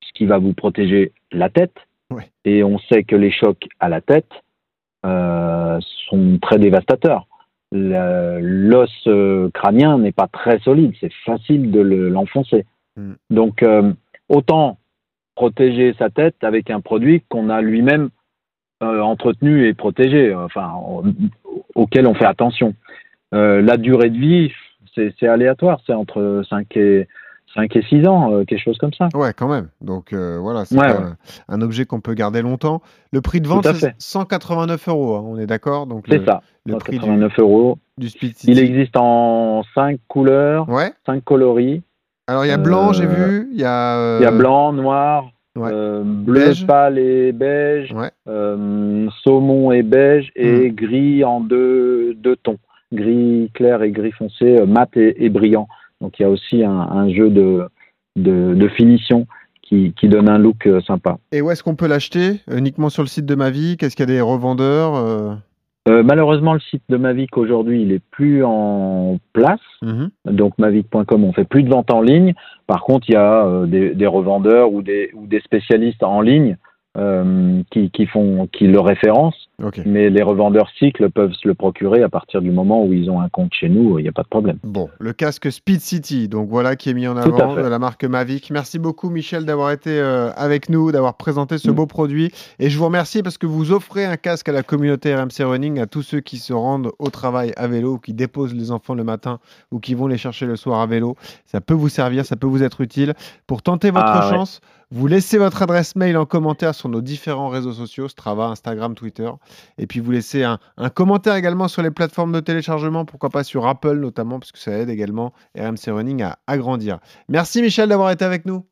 [SPEAKER 11] ce qui va vous protéger la tête.
[SPEAKER 3] Ouais.
[SPEAKER 11] Et on sait que les chocs à la tête euh, sont très dévastateurs. L'os euh, crânien n'est pas très solide, c'est facile de le- l'enfoncer.
[SPEAKER 3] Mm.
[SPEAKER 11] Donc, euh, autant protéger sa tête avec un produit qu'on a lui-même entretenu et protégé, enfin, au- auquel on fait attention. Euh, la durée de vie, c'est aléatoire, c'est entre 5 et, 5 et 6 ans, euh, quelque chose comme ça.
[SPEAKER 3] Ouais, quand même. Donc euh, voilà, c'est
[SPEAKER 11] Ouais,
[SPEAKER 3] pas
[SPEAKER 11] ouais.
[SPEAKER 3] un, objet qu'on peut garder longtemps. Le prix de vente, c'est
[SPEAKER 11] fait.
[SPEAKER 3] 189 euros. hein, on est d'accord Donc
[SPEAKER 11] C'est ça,
[SPEAKER 3] le prix du,
[SPEAKER 11] 189 euros.
[SPEAKER 3] du Speed City.
[SPEAKER 11] Il existe en 5 couleurs,
[SPEAKER 3] Ouais.
[SPEAKER 11] 5 coloris.
[SPEAKER 3] Alors il y a blanc, j'ai
[SPEAKER 11] Euh,
[SPEAKER 3] vu. Il y a. euh,
[SPEAKER 11] Il y a blanc, noir,
[SPEAKER 3] ouais.
[SPEAKER 11] euh, bleu
[SPEAKER 3] Beige.
[SPEAKER 11] pâle et beige,
[SPEAKER 3] Ouais.
[SPEAKER 11] euh, saumon et beige, et gris en deux, deux tons. Gris clair et gris foncé, euh, mat et, et brillant. Donc il y a aussi un, un jeu de, de, de finition qui, qui donne un look sympa.
[SPEAKER 3] Et où est-ce qu'on peut l'acheter? Uniquement sur le site de Mavic Qu'est-ce qu'il y a des revendeurs euh
[SPEAKER 11] malheureusement, le site de Mavic aujourd'hui, il est plus en place.
[SPEAKER 3] Mhm.
[SPEAKER 11] Donc mavic.com, on fait plus de vente en ligne. Par contre, il y a euh, des, des revendeurs ou des, ou des spécialistes en ligne euh, qui, qui font qui le référencent. Mais les revendeurs cycles peuvent se le procurer à partir du moment où ils ont un compte chez nous. Il n'y a pas de problème.
[SPEAKER 3] Bon, le casque Speed City, donc voilà qui est mis en avant de la marque Mavic. Merci beaucoup Michel d'avoir été euh, avec nous, d'avoir présenté ce
[SPEAKER 11] Mm.
[SPEAKER 3] beau produit. Et je vous remercie parce que vous offrez un casque à la communauté RMC Running, à tous ceux qui se rendent au travail à vélo, qui déposent les enfants le matin ou qui vont les chercher le soir à vélo. Ça peut vous servir, ça peut vous être utile. Pour tenter votre
[SPEAKER 11] Ah ouais.
[SPEAKER 3] Vous laissez votre adresse mail en commentaire sur nos différents réseaux sociaux, Strava, Instagram, Twitter. Et puis vous laissez un, un commentaire également sur les plateformes de téléchargement, pourquoi pas sur Apple notamment, parce que ça aide également RMC Running à agrandir. Merci Michel d'avoir été avec nous.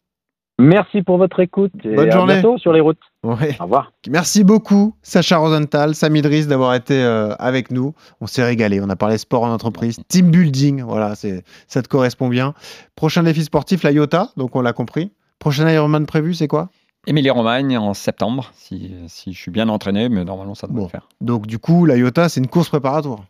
[SPEAKER 11] Merci pour votre écoute et
[SPEAKER 3] Bonne
[SPEAKER 11] à
[SPEAKER 3] journée.
[SPEAKER 11] bientôt sur les routes.
[SPEAKER 3] Ouais.
[SPEAKER 11] Au revoir.
[SPEAKER 3] Merci beaucoup Sacha Rosenthal, Sam Idriss d'avoir été euh, avec nous. On s'est régalé, on a parlé sport en entreprise, team building, voilà, ça te correspond bien. Prochain défi sportif, la IOTA, donc on l'a compris. Prochain Ironman prévu, c'est quoi?
[SPEAKER 9] Émilie-Romagne en septembre, si, si je suis bien entraîné, mais normalement ça devrait
[SPEAKER 3] Bon.
[SPEAKER 9] le faire.
[SPEAKER 3] Donc du coup, la IOTA, c'est une course préparatoire.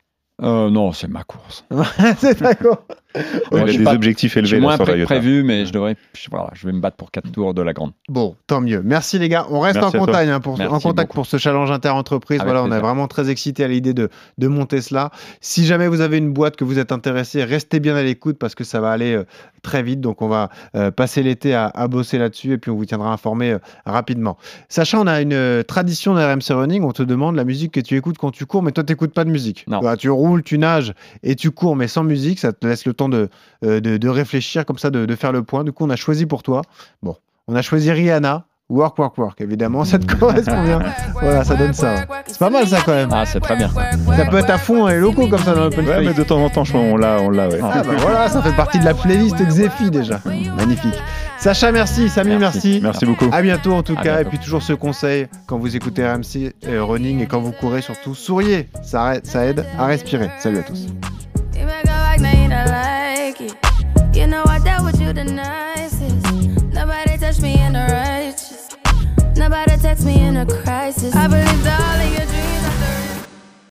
[SPEAKER 9] Euh, non, c'est ma course.
[SPEAKER 3] c'est d'accord.
[SPEAKER 10] Ouais, il a des
[SPEAKER 9] pas-
[SPEAKER 10] objectifs
[SPEAKER 9] Je suis
[SPEAKER 10] élevés là,
[SPEAKER 9] moins pré-
[SPEAKER 10] Iota.
[SPEAKER 9] prévu, mais je devrais. je- voilà, je vais me battre pour 4 tours de la grande.
[SPEAKER 3] Bon, tant mieux. Merci les gars. On reste
[SPEAKER 10] Merci
[SPEAKER 3] en contact, hein, pour,
[SPEAKER 9] Merci
[SPEAKER 3] en contact
[SPEAKER 9] beaucoup.
[SPEAKER 3] pour ce challenge inter-entreprise. Voilà, on est vraiment très excités à l'idée de, de monter cela. Si jamais vous avez une boîte que vous êtes intéressé, restez bien à l'écoute parce que ça va aller euh, très vite. Donc on va euh, passer l'été à, à bosser là-dessus et puis on vous tiendra informé euh, rapidement. Sacha, on a une tradition de RMC Running. On te demande la musique que tu écoutes quand tu cours, mais toi, tu n'écoutes pas de musique.
[SPEAKER 9] Non.
[SPEAKER 3] Bah, tu roules, tu nages et tu cours, mais sans musique. Ça te laisse le temps de, euh, de, de réfléchir, comme ça, de, de faire le point. Du coup, on a choisi pour toi. Bon, on a choisi Rihanna. Work, work, work, évidemment, ça te correspond bien. Voilà, ça donne ça. C'est pas mal ça quand même.
[SPEAKER 9] Ah, c'est très bien.
[SPEAKER 3] Ça peut être à fond dans les locaux comme ça dans l'open
[SPEAKER 10] Ouais, mais de temps en temps, je crois, on l'a, on l'a, ouais.
[SPEAKER 3] Ah bah voilà, ça fait partie de la playlist Xefi déjà. Magnifique. Sacha, merci. Samy, merci.
[SPEAKER 9] Merci.
[SPEAKER 10] Merci beaucoup.
[SPEAKER 3] À bientôt en tout
[SPEAKER 9] À
[SPEAKER 3] cas.
[SPEAKER 9] bientôt.
[SPEAKER 3] Et puis toujours ce conseil, quand vous écoutez RMC euh, Running et quand vous courez, surtout souriez. Ça aide à respirer. Salut à tous.
[SPEAKER 12] Like it. You know I dealt with you the nicest. Nobody touched me in the righteous. Nobody text me in a crisis. I believed all of your dreams.